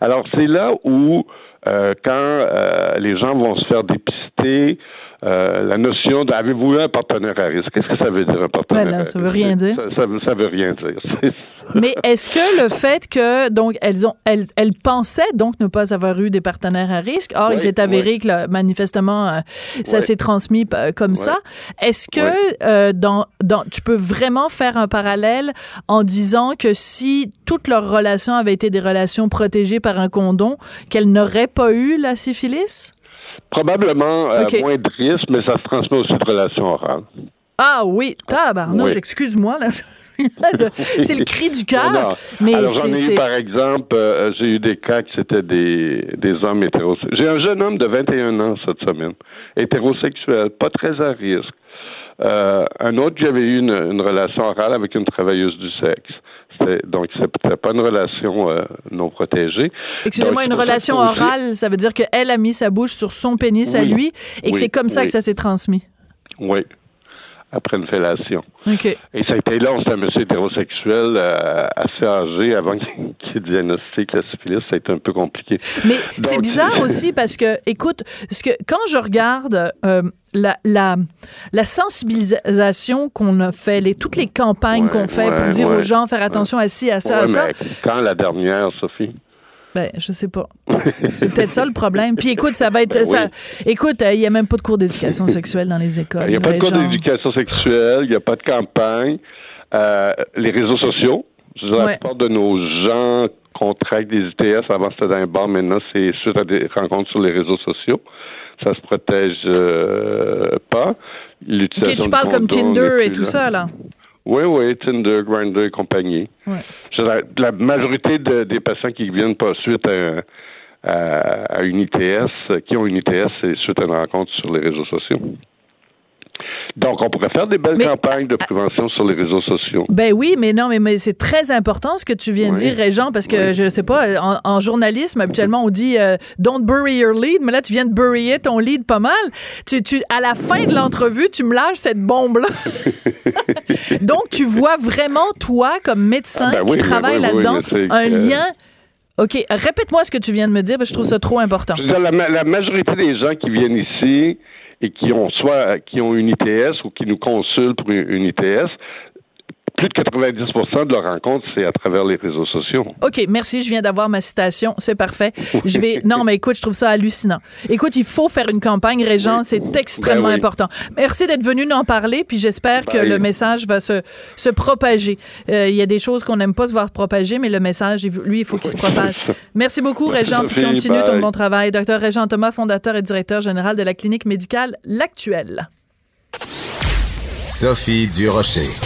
Alors, c'est là où, euh, quand euh, les gens vont se faire dépister, euh, la notion d avez-vous un partenaire à risque? Qu'est-ce que ça veut dire un partenaire à risque? Ça veut rien dire. Ça, ça, veut rien dire. Mais est-ce que le fait que donc elles ont elles, elles pensaient donc ne pas avoir eu des partenaires à risque, or il s'est avéré que manifestement euh, ça s'est transmis comme ça. Est-ce que euh, dans dans tu peux vraiment faire un parallèle en disant que si toutes leurs relations avaient été des relations protégées par un condom, qu'elles n'auraient pas eu la syphilis? Probablement euh, moins de risques, mais ça se transmet aussi de relations orales. Ah oui, tabarnouche, excuse-moi. Là. c'est le cri du cœur. Mais Alors, j'en ai eu, par exemple, euh, j'ai eu des cas qui c'était des, des hommes hétérosexuels. J'ai un jeune homme de 21 ans cette semaine, hétérosexuel, pas très à risque. Euh, un autre, j'avais eu une, une, relation orale avec une travailleuse du sexe. Donc, c'était pas une relation euh, non protégée. Excusez-moi, une relation orale, ça veut dire qu'elle a mis sa bouche sur son pénis à lui et que c'est comme ça que ça s'est transmis. Oui après une fellation. Okay. Et ça a été long, c'est un monsieur hétérosexuel euh, assez âgé avant qu'il diagnostique la syphilis, ça a été un peu compliqué. Mais c'est bizarre aussi parce que, écoute, parce que quand je regarde euh, la, la, la, sensibilisation qu'on a fait, les, toutes les campagnes qu'on fait pour dire aux gens faire attention à ci, à ça, à ça. Quand la dernière, Sophie? Ben, je sais pas. C'est peut-être ça le problème. Puis écoute, ça va être. Ben ça, Écoute, il n'y a même pas de cours d'éducation sexuelle dans les écoles. Il n'y a pas de cours d'éducation sexuelle, il n'y a pas de campagne. Euh, les réseaux sociaux. Je la plupart de nos gens contractent des ITS. Avant, c'était dans un bar. Maintenant, c'est suite à des rencontres sur les réseaux sociaux. Ça se protège euh, pas. L'utilisation tu parles comme Tinder et tout ça, là. Oui, oui, Tinder, Grindr et compagnie. La, majorité des patients qui viennent pas suite à, une ITS, qui ont une ITS, c'est suite à une rencontre sur les réseaux sociaux. Donc, on pourrait faire des belles campagnes de prévention sur les réseaux sociaux. Ben oui, mais non, mais, mais c'est très important ce que tu viens de dire, Régent, parce que je sais pas, en, journalisme, habituellement, on dit euh, don't bury your lead, mais là, tu viens de buryer ton lead pas mal. Tu, tu, à la fin de l'entrevue, tu me lâches cette bombe-là. Donc, tu vois vraiment, toi, comme médecin ah, ben qui travaille là-dedans, un lien OK, répète-moi ce que tu viens de me dire, parce que je trouve ça trop important. la, la, majorité des gens qui viennent ici et qui ont soit qui ont une ITS ou qui nous consultent pour une ITS plus de 90 de leurs rencontres, c'est à travers les réseaux sociaux. OK, merci. Je viens d'avoir ma citation. C'est parfait. Je vais. Non, mais écoute, je trouve ça hallucinant. Écoute, il faut faire une campagne, Régent. C'est ben extrêmement important. Merci d'être venu nous en parler. Puis j'espère que le message va se, se propager. Euh, il y a des choses qu'on n'aime pas se voir propager, mais le message, lui, il faut qu'il se propage. Merci beaucoup, Régent. Puis continue ton bon travail. Docteur Régent Thomas, fondateur et directeur général de la clinique médicale L'Actuelle. Sophie Durocher.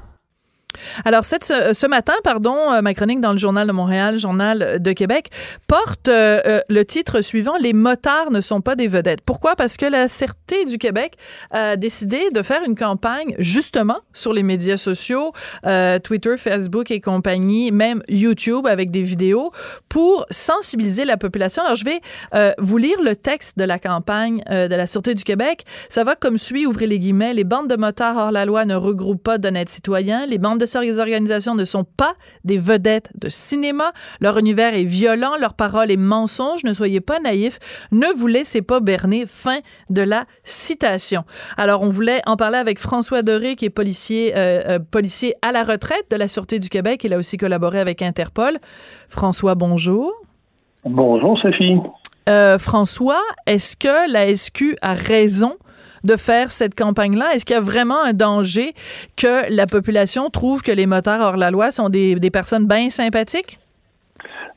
Alors, cette, ce, matin, pardon, euh, ma chronique dans le Journal de Montréal, Journal de Québec, porte euh, euh, le titre suivant Les motards ne sont pas des vedettes. Pourquoi? Parce que la Sûreté du Québec a décidé de faire une campagne justement sur les médias sociaux, Twitter, Facebook et compagnie, même YouTube avec des vidéos pour sensibiliser la population. Alors, je vais vous lire le texte de la campagne de la Sûreté du Québec. Ça va comme suit, ouvrez les guillemets, les bandes de motards hors la loi ne regroupent pas d'honnêtes citoyens, les bandes de les organisations ne sont pas des vedettes de cinéma. Leur univers est violent, leur parole est mensonge. Ne soyez pas naïfs. Ne vous laissez pas berner. Fin de la citation. Alors, on voulait en parler avec François Doré, qui est policier, euh, euh, policier à la retraite de la Sûreté du Québec. Il a aussi collaboré avec Interpol. François, bonjour. Bonjour, Sophie. Euh, François, est-ce que la SQ a raison de faire cette campagne-là? Est-ce qu'il y a vraiment un danger que la population trouve que les motards hors la loi sont des, des personnes bien sympathiques?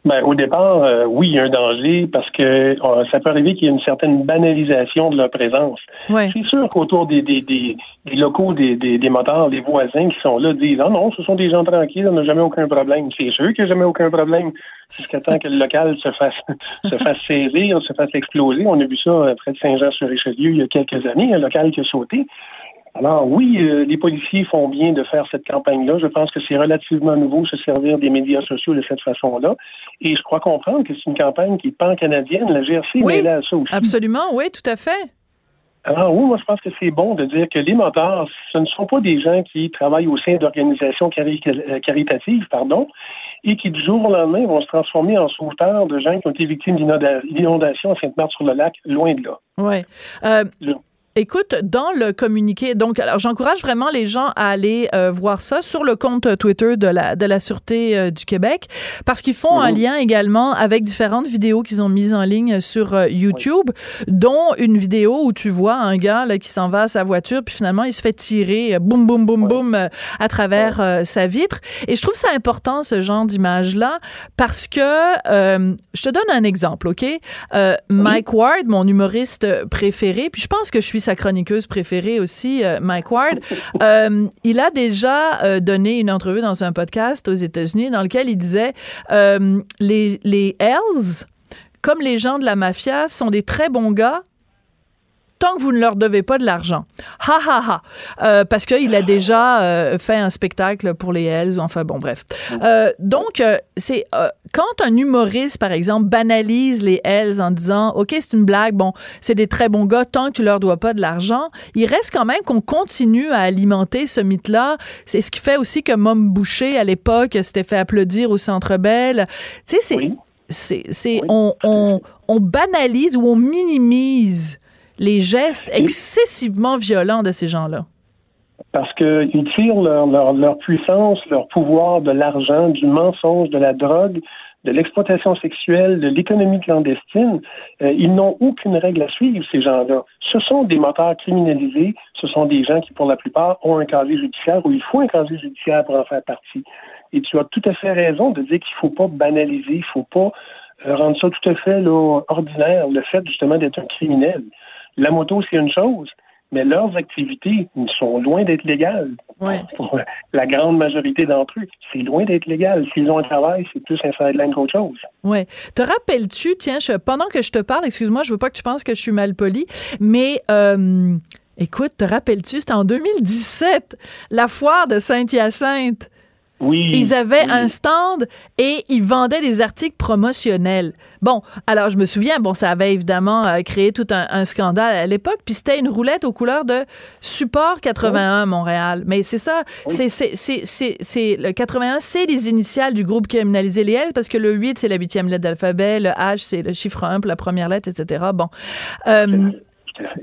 Ben, au départ, euh, oui, il y a un danger parce que euh, ça peut arriver qu'il y ait une certaine banalisation de leur présence. C'est sûr qu'autour des, des, des, des, locaux des, des, des motards, les voisins qui sont là disent Ah non, ce sont des gens tranquilles, on n'a jamais aucun problème. C'est sûr qu'il n'y a jamais aucun problème jusqu'à temps que le local se fasse se fasse saisir, se fasse exploser. On a vu ça euh, près de Saint-Jean-sur-Richelieu il y a quelques années, un local qui a sauté. Alors oui, euh, les policiers font bien de faire cette campagne-là. Je pense que c'est relativement nouveau se servir des médias sociaux de cette façon-là. Et je crois comprendre que c'est une campagne qui est pan-canadienne. La GRC oui, là ça aussi. Absolument, oui, tout à fait. Alors oui, moi je pense que c'est bon de dire que les motards, ce ne sont pas des gens qui travaillent au sein d'organisations euh, caritatives, pardon, et qui du jour au lendemain vont se transformer en sauveteurs de gens qui ont été victimes d'inondations à Sainte-Marthe-sur-le-Lac, loin de là. Oui. Euh, Écoute, dans le communiqué, donc, alors j'encourage vraiment les gens à aller euh, voir ça sur le compte Twitter de la de la sûreté euh, du Québec, parce qu'ils font un mhm. lien également avec différentes vidéos qu'ils ont mises en ligne sur euh, YouTube, dont une vidéo où tu vois un gars là, qui s'en va à sa voiture, puis finalement il se fait tirer, boum boum boum boum, à travers sa vitre. Et je trouve ça important ce genre d'image là, parce que je te donne un exemple, ok? Mike Ward, mon humoriste préféré, puis je pense que je suis sa chroniqueuse préférée aussi, euh, Mike Ward. Euh, il a déjà euh, donné une entrevue dans un podcast aux États-Unis dans lequel il disait les, les Hells, comme les gens de la mafia, sont des très bons gars, tant que vous ne leur devez pas de l'argent. Ha ha ha. Euh, parce qu'il a déjà euh, fait un spectacle pour les Hells, ou enfin bon, bref. Euh, donc, c'est quand un humoriste, par exemple, banalise les Hells en disant OK, c'est une blague, bon, c'est des très bons gars, tant que tu leur dois pas de l'argent, il reste quand même qu'on continue à alimenter ce mythe-là. C'est ce qui fait aussi que Mom Boucher, à l'époque, s'était fait applaudir au Centre Bell. Tu sais, c'est. c'est, on, on, on banalise ou on minimise les gestes excessivement violents de ces gens-là? Parce qu'ils tirent leur, leur, puissance, leur pouvoir de l'argent, du mensonge, de la drogue, de l'exploitation sexuelle, de l'économie clandestine. Euh, ils n'ont aucune règle à suivre, ces gens-là. Ce sont des moteurs criminalisés. Ce sont des gens qui, pour la plupart, ont un casier judiciaire ou il faut un casier judiciaire pour en faire partie. Et tu as tout à fait raison de dire qu'il ne faut pas banaliser, il ne faut pas euh, rendre ça tout à fait là, ordinaire, le fait justement d'être un criminel. La moto, c'est une chose, mais leurs activités sont loin d'être légales. Pour la grande majorité d'entre eux, c'est loin d'être légal. S'ils ont un travail, c'est plus un sideline qu'autre chose. Oui. Te rappelles-tu, tiens, pendant que je te parle, excuse-moi, je veux pas que tu penses que je suis mal poli, mais euh, écoute, te rappelles-tu, c'était en 2017, la foire de Saint-Hyacinthe. Oui, ils avaient un stand et ils vendaient des articles promotionnels. Bon, alors je me souviens, bon, ça avait évidemment euh, créé tout un, scandale à l'époque, puis c'était une roulette aux couleurs de Support 81 Montréal. Mais c'est ça, c'est c'est le 81, c'est les initiales du groupe criminalisé les L, parce que le 8, c'est la huitième lettre d'alphabet, le H, c'est le chiffre 1 pour la première lettre, etc. Bon. Euh,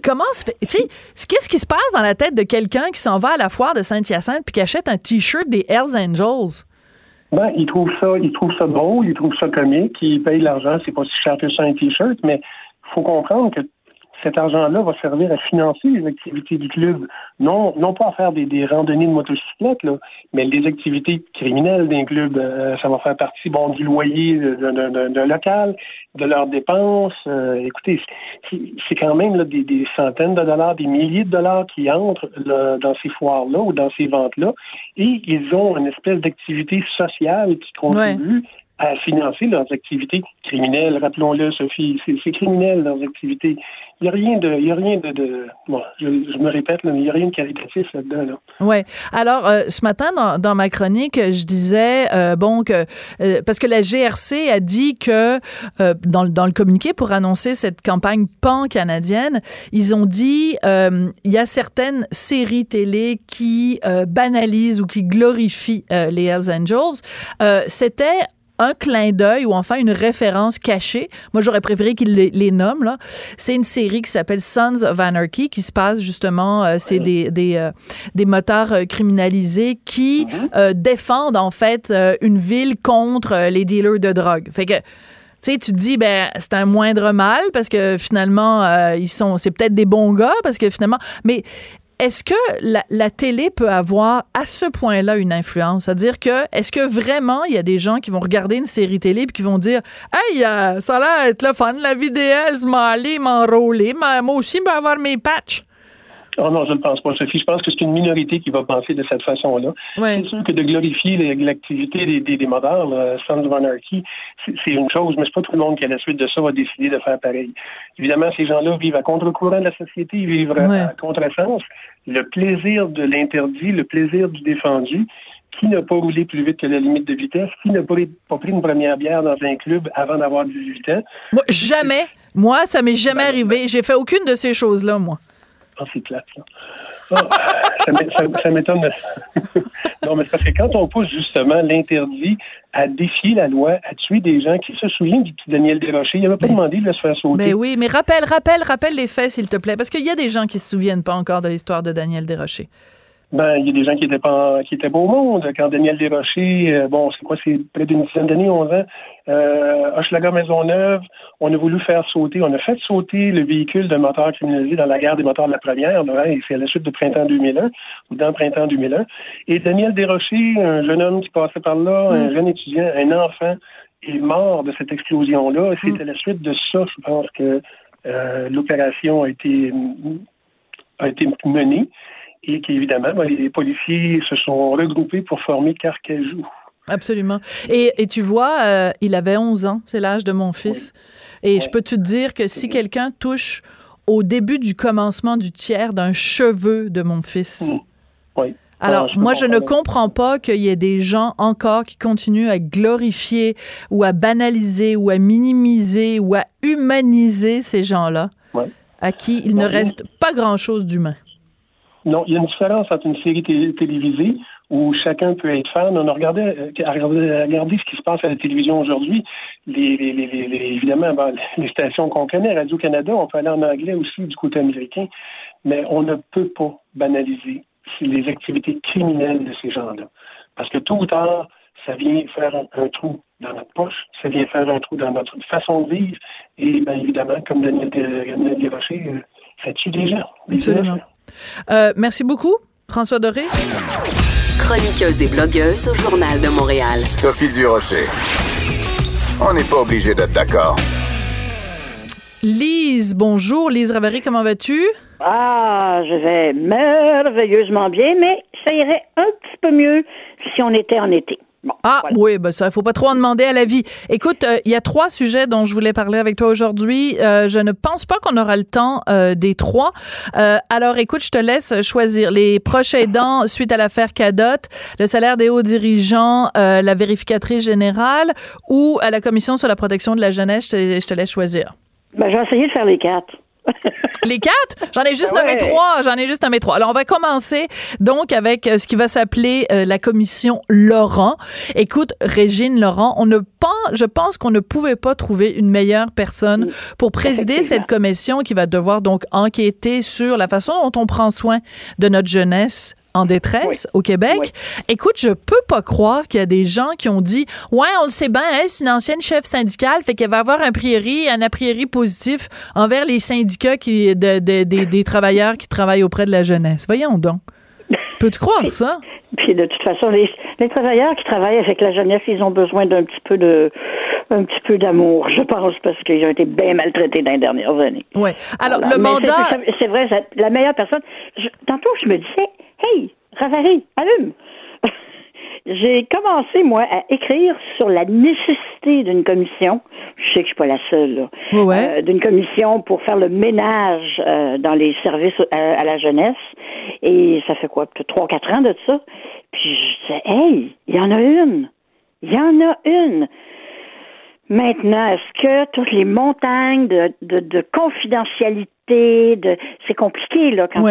Comment se fait. Tu sais, qu'est-ce qui se passe dans la tête de quelqu'un qui s'en va à la foire de Saint-Hyacinthe puis qui achète un T-shirt des Hells Angels? Ben, il trouve ça, il trouve ça il trouve ça comique, il paye l'argent, c'est pas si cher que ça un T-shirt, mais il faut comprendre que cet argent-là va servir à financer les activités du club. Non, non pas à faire des, des randonnées de motocyclette, là, mais les activités criminelles d'un club. Euh, ça va faire partie bon, du loyer d'un local, de leurs dépenses. Euh, écoutez, c'est quand même là, des, des, centaines de dollars, des milliers de dollars qui entrent dans ces foires-là ou dans ces ventes-là. Et ils ont une espèce d'activité sociale qui contribue à financer leurs activités criminelles. Rappelons-le, Sophie, c'est criminel leurs activités. Il n'y a rien de, il y a rien de, de bon, je, me répète, mais il n'y a rien de caritatif là-dedans. Là. Ouais. Alors, euh, ce matin dans, dans, ma chronique, je disais euh, bon que euh, parce que la GRC a dit que dans, dans le communiqué pour annoncer cette campagne pan canadienne, ils ont dit il y a certaines séries télé qui banalisent ou qui glorifient les Hells Angels. C'était un clin d'œil ou enfin une référence cachée. Moi, j'aurais préféré qu'il les, les, nomme. Là. C'est une série qui s'appelle Sons of Anarchy qui se passe justement, euh, c'est des, des, euh, des motards euh, criminalisés qui mhm. défendent en fait une ville contre les dealers de drogue. Fait que tu sais, tu te dis, ben, c'est un moindre mal parce que finalement, ils sont, c'est peut-être des bons gars parce que finalement, mais est-ce que la, télé peut avoir à ce point-là une influence? C'est-à-dire que, est-ce que vraiment il y a des gens qui vont regarder une série télé et qui vont dire Hey, euh, ça a l'air d'être le fun, la vidéo, m'aller, m'enrôler, moi aussi, je vais avoir mes patchs? Oh non, je ne pense pas, Sophie. Je pense que c'est une minorité qui va penser de cette façon-là. C'est sûr que de glorifier l'activité des, des, des modèles, euh, Sons of Anarchy, c'est une chose, mais c'est pas tout le monde qui, à la suite de ça, va décider de faire pareil. Évidemment, ces gens-là vivent à contre-courant de la société, ils vivent à contre-sens. Le plaisir de l'interdit, le plaisir du défendu, qui n'a pas roulé plus vite que la limite de vitesse, qui n'a pas, pris une première bière dans un club avant d'avoir 18 ans. Moi, jamais. Moi, ça m'est jamais ben, arrivé. J'ai fait aucune de ces choses-là, moi. Ah, c'est plate, ça, m'étonne. non, mais parce que quand on pousse justement l'interdit à défier la loi, à tuer des gens, qui se souviennent du petit Daniel Desrochers? Il n'avait pas demandé de se faire sauter. Mais oui, mais rappelle, rappelle, rappelle les faits, s'il te plaît, parce qu'il y a des gens qui se souviennent pas encore de l'histoire de Daniel Desrochers. Ben, il y a des gens qui étaient pas qui étaient beau au monde. Quand Daniel Desrochers, euh, bon, c'est quoi, c'est près d'une dizaine d'années, 11 ans, euh, Hochelaga Maisonneuve, on a voulu faire sauter, on a fait sauter le véhicule d'un moteur criminalisé dans la gare des moteurs de la première, et c'est à la suite de printemps 2001, ou dans printemps 2001. Et Daniel Desrochers, un jeune homme qui passait par là, un mm. jeune étudiant, un enfant, est mort de cette explosion-là. C'est mm. à la suite de ça, je pense que euh, l'opération a été a été menée et qu'évidemment, ben, les policiers se sont regroupés pour former Carcajou. Absolument. Et, et tu vois, euh, il avait 11 ans, c'est l'âge de mon fils. Et je peux te dire que si quelqu'un touche au début du commencement du tiers d'un cheveu de mon fils, oui. Alors, moi, je ne comprends pas qu'il y ait des gens encore qui continuent à glorifier ou à banaliser ou à minimiser ou à humaniser ces gens-là, à qui il ne reste pas grand-chose d'humain. Non, il y a une différence entre une série télévisée où chacun peut être fan. On a regardé, euh, regardé, ce qui se passe à la télévision aujourd'hui. Les, les, les, évidemment, les stations qu'on connaît, Radio-Canada, on peut aller en anglais aussi du côté américain, mais on ne peut pas banaliser les activités criminelles de ces gens-là. Parce que tôt ou tard, ça vient faire un, trou dans notre poche, ça vient faire un trou dans notre façon de vivre, et bien évidemment, comme Daniel, Daniel Desrochers, euh, ça tue des gens. Absolument. Euh, merci beaucoup, François Doré. Chroniqueuse et blogueuse au Journal de Montréal. Sophie Durocher. On n'est pas obligé d'être d'accord. Lise, bonjour. Lise Ravary, comment vas-tu? Ah, je vais merveilleusement bien, mais ça irait un petit peu mieux si on était en été ah oui, ben ça, il faut pas trop en demander à la vie. Écoute, euh, il y a trois sujets dont je voulais parler avec toi aujourd'hui. Euh, je ne pense pas qu'on aura le temps euh, des trois. alors, écoute, je te laisse choisir les proches aidants suite à l'affaire Cadot, le salaire des hauts dirigeants, la vérificatrice générale ou à la commission sur la protection de la jeunesse. Je te, je te laisse choisir. Ben, je vais essayer de faire les quatre. Les quatre? J'en ai juste nommé trois. J'en ai juste nommé trois. Alors, on va commencer donc avec euh, ce qui va s'appeler euh, la commission Laurent. Écoute, Régine Laurent, on ne pas, je pense qu'on ne pouvait pas trouver une meilleure personne pour présider cette commission qui va devoir donc enquêter sur la façon dont on prend soin de notre jeunesse en détresse au Québec. Écoute, je peux pas croire qu'il y a des gens qui ont dit Ouais, on le sait bien, hein, c'est une ancienne chef syndicale, fait qu'elle va avoir un priori, un a priori positif envers les syndicats qui, de, des travailleurs qui travaillent auprès de la jeunesse. Voyons donc. Peux-tu croire ça? Puis de toute façon, les, travailleurs qui travaillent avec la jeunesse, ils ont besoin d'un petit peu de un petit peu d'amour, je pense, parce qu'ils ont été bien maltraités dans les dernières années. Oui. Alors, le mandat. C'est vrai, la meilleure personne. tantôt, je me disais, hey, Ravary, allume! J'ai commencé, moi, à écrire sur la nécessité d'une commission. Je sais que je suis pas la seule, là. Euh, d'une commission pour faire le ménage euh, dans les services euh, à, la jeunesse. Et ça fait quoi, peut-être trois, quatre ans de ça. Puis je disais, hey, il y en a une. Il y en a une. Maintenant, est-ce que toutes les montagnes de, de, de confidentialité, de c'est compliqué là quand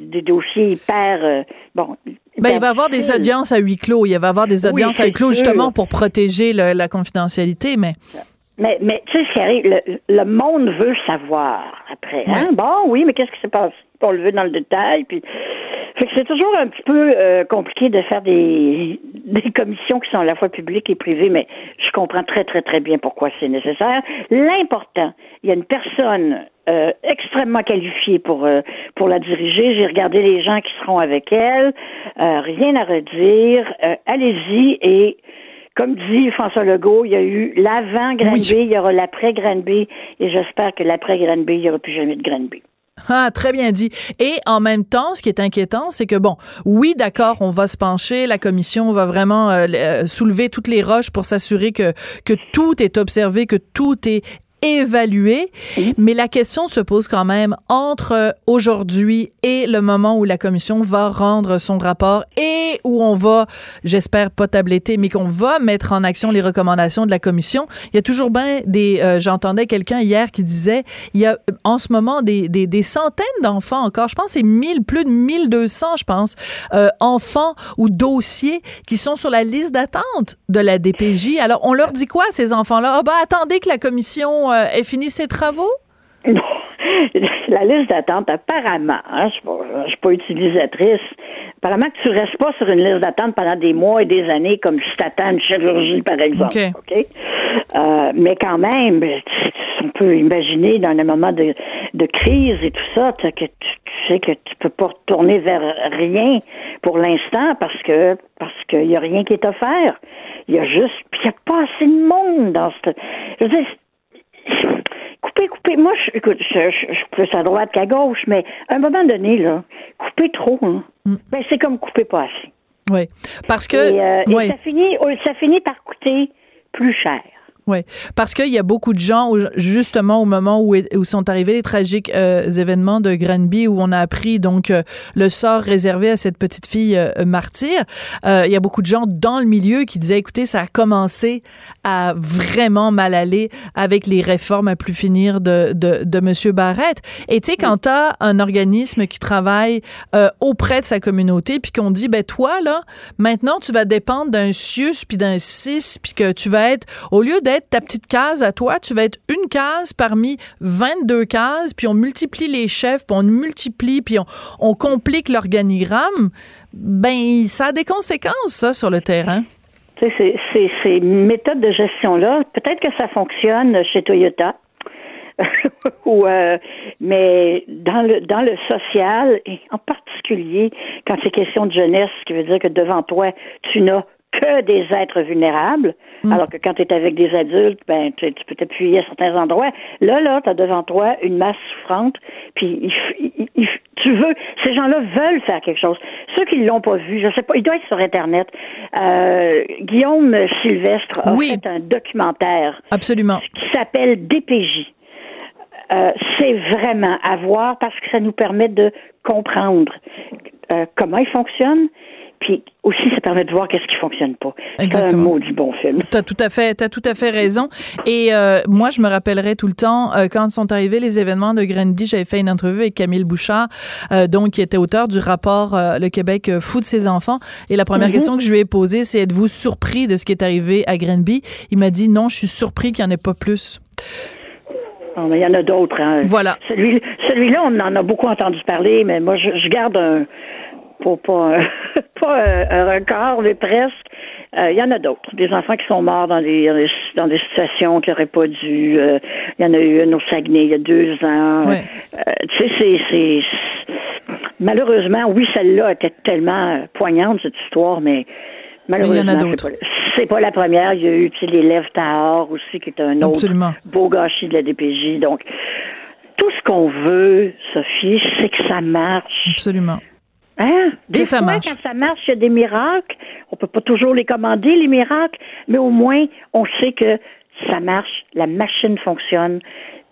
des dossiers hyper euh, bon. Ben, il va y avoir des audiences à huis clos. Il va y avoir des audiences à huis clos justement pour protéger la confidentialité, mais. Mais, mais tu sais, ce qui arrive, le, le, monde veut savoir après. Hein? Bon, oui, mais qu'est-ce qui s'est passé? On le veut dans le détail. Puis fait que c'est toujours un petit peu euh, compliqué de faire des, des commissions qui sont à la fois publiques et privées, mais je comprends très, très, très bien pourquoi c'est nécessaire. L'important, il y a une personne euh, extrêmement qualifiée pour euh, pour la diriger. J'ai regardé les gens qui seront avec elle. rien à redire. Allez-y et comme dit François Legault, il y a eu l'avant Granby, il y aura l'après Granby, et j'espère que l'après Granby, il n'y aura plus jamais de Granby. Ah, très bien dit. Et en même temps, ce qui est inquiétant, c'est que bon, oui, d'accord, on va se pencher, la commission va vraiment euh, euh, soulever toutes les roches pour s'assurer que que tout est observé, que tout est évaluer, mais la question se pose quand même entre aujourd'hui et le moment où la commission va rendre son rapport et où on va, j'espère pas tabletter, mais qu'on va mettre en action les recommandations de la commission. Il y a toujours bien des, euh, j'entendais quelqu'un hier qui disait, il y a en ce moment des, des, des centaines d'enfants encore, je pense c'est 1000, plus de 1200, je pense, euh, enfants ou dossiers qui sont sur la liste d'attente de la DPJ. Alors, on leur dit quoi, ces enfants-là? Ah, bah, attendez que la commission euh, est fini ses travaux? Non. La liste d'attente, apparemment, hein, je ne suis pas utilisatrice, apparemment que tu restes pas sur une liste d'attente pendant des mois et des années comme si tu attends une chirurgie, par exemple. Euh, mais quand même, on peut imaginer dans un moment de, crise et tout ça, que tu, sais que tu peux pas retourner vers rien pour l'instant parce que parce qu'il y a rien qui est offert. Il y a juste, puis il n'y a pas assez de monde dans ce. Je veux dire, Coupez, coupez. Moi, je, écoute, je, suis plus à droite qu'à gauche, mais à un moment donné, là, couper trop, hein, mm. ben, c'est comme couper pas assez. Oui. Parce que. Euh, ça, finit, ça finit par coûter plus cher. Oui, parce qu'il y a beaucoup de gens, justement au moment où, où sont arrivés les tragiques euh, événements de Granby, où on a appris donc euh, le sort réservé à cette petite fille euh, martyre, il y a beaucoup de gens dans le milieu qui disaient, écoutez, ça a commencé à vraiment mal aller avec les réformes à plus finir de, de, de M. Barrett. Et tu sais, quand tu as un organisme qui travaille auprès de sa communauté, puis qu'on dit, ben toi, là, maintenant, tu vas dépendre d'un CIUS, puis d'un CIS, puis que tu vas être, au lieu d'être ta petite case à toi, tu vas être une case parmi 22 cases, puis on multiplie les chefs, puis on multiplie, puis on, complique l'organigramme, ben ça a des conséquences, ça, sur le terrain. Ces, ces, méthodes de gestion-là, peut-être que ça fonctionne chez Toyota. Euh, mais dans le dans le social et en particulier quand c'est question de jeunesse, ce qui veut dire que devant toi tu n'as que des êtres vulnérables, mm. alors que quand tu es avec des adultes, ben tu, peux t'appuyer à certains endroits. Là, là, tu as devant toi une masse souffrante, puis tu veux, ces gens-là veulent faire quelque chose. Ceux qui l'ont pas vu, je sais pas, il doit être sur Internet. Euh, Guillaume Sylvestre a fait un documentaire. Absolument. Qui s'appelle DPJ. Euh, c'est vraiment à voir parce que ça nous permet de comprendre euh, comment il fonctionne, puis aussi, ça permet de voir qu'est-ce qui fonctionne pas. C'est un maudit bon film. T'as tout à fait, as tout à fait raison. Et euh, moi, je me rappellerai tout le temps euh, quand sont arrivés les événements de Granby, j'avais fait une entrevue avec Camille Bouchard, euh, donc qui était auteur du rapport Le Québec fou de ses enfants. Et la première mhm. question que je lui ai posée, c'est êtes-vous surpris de ce qui est arrivé à Granby? Il m'a dit non, je suis surpris qu'il n'y en ait pas plus. Oh, mais il y en a d'autres. Hein. Voilà. Celui, celui-là, on en a beaucoup entendu parler, mais moi, je garde un, pour pas, pas un record, mais presque. Il euh, y en a d'autres. Des enfants qui sont morts dans des, dans des situations qui n'auraient pas dû. Il euh, y en a eu un au Saguenay il y a deux ans. Euh, tu sais, c'est. Malheureusement, oui, celle-là était tellement poignante, cette histoire, mais malheureusement, c'est pas, pas, la première. Il y a eu l'élève Tahor aussi, qui est un autre beau gâchis de la DPJ. Donc, tout ce qu'on veut, Sophie, c'est que ça marche. Absolument. Hein? Des fois, quand ça marche, il y a des miracles. On peut pas toujours les commander, les miracles, mais au moins, on sait que ça marche, la machine fonctionne,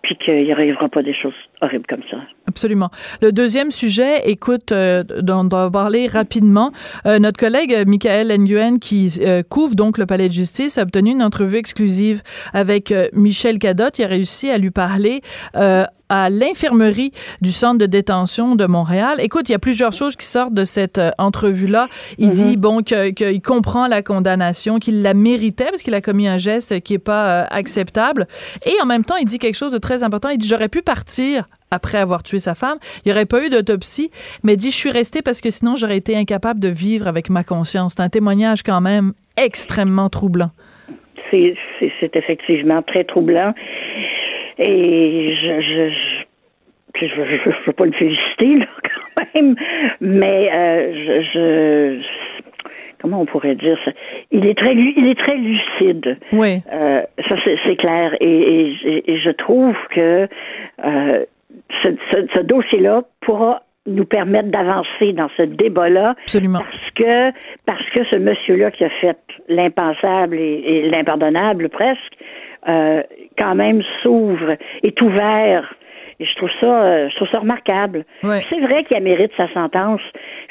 puis qu'il arrivera pas des choses horribles comme ça. Absolument. Le deuxième sujet, écoute, euh, dont on va parler rapidement. Euh, notre collègue euh, Michael Nguyen, qui euh, couvre donc le palais de justice, a obtenu une entrevue exclusive avec Michel Cadotte. Il a réussi à lui parler à l'infirmerie du centre de détention de Montréal. Écoute, il y a plusieurs choses qui sortent de cette entrevue-là. Il dit, mm-hmm. bon, qu'il comprend la condamnation, qu'il la méritait parce qu'il a commis un geste qui est pas acceptable. Et en même temps, il dit quelque chose de très important. Il dit, j'aurais pu partir après avoir tué sa femme. Il n'y aurait pas eu d'autopsie, mais dit, je suis resté parce que sinon j'aurais été incapable de vivre avec ma conscience. C'est un témoignage quand même extrêmement troublant. C'est effectivement très troublant. Et je, je, je je, veux pas le féliciter là, quand même, mais euh, je, comment on pourrait dire ça? Il est très, il est très lucide. Oui. Euh, ça c'est clair, et, et, je trouve que euh, ce, ce, dossier-là pourra nous permettre d'avancer dans ce débat-là. Absolument. Parce que, parce que ce monsieur-là qui a fait l'impensable et, l'impardonnable presque, euh, quand même s'ouvre, est ouvert. Et je trouve ça, euh, je trouve ça remarquable. C'est vrai qu'il mérite sa sentence.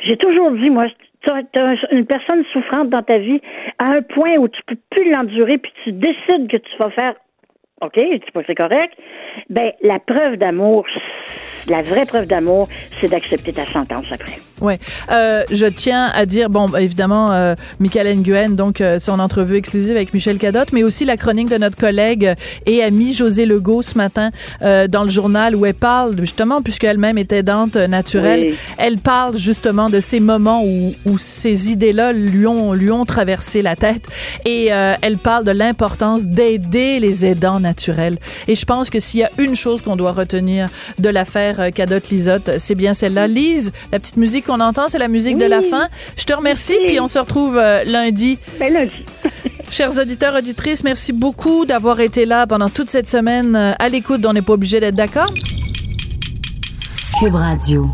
J'ai toujours dit, moi, tu as une personne souffrante dans ta vie à un point où tu peux plus l'endurer, puis tu décides que tu vas faire OK, c'est pas c'est correct? Ben, la preuve d'amour, la vraie preuve d'amour, c'est d'accepter ta sentence après. Oui. Euh, je tiens à dire, bon, évidemment, euh, Michael Nguyen, donc euh, son entrevue exclusive avec Michel Cadotte, mais aussi la chronique de notre collègue et amie José Legault ce matin euh, dans le journal où elle parle, justement, puisqu'elle-même est aidante naturelle, elle parle justement de ces moments où, où ces idées-là lui ont, lui ont traversé la tête et elle parle de l'importance d'aider les aidants Et je pense que s'il y a une chose qu'on doit retenir de l'affaire Cadotte-Lisotte, c'est bien celle-là. Lise, la petite musique qu'on entend, c'est la musique de la fin. Je te remercie, puis on se retrouve euh, lundi. Ben, lundi. Chers auditeurs, auditrices, merci beaucoup d'avoir été là pendant toute cette semaine euh, à l'écoute. On n'est pas obligé d'être d'accord. Cube Radio.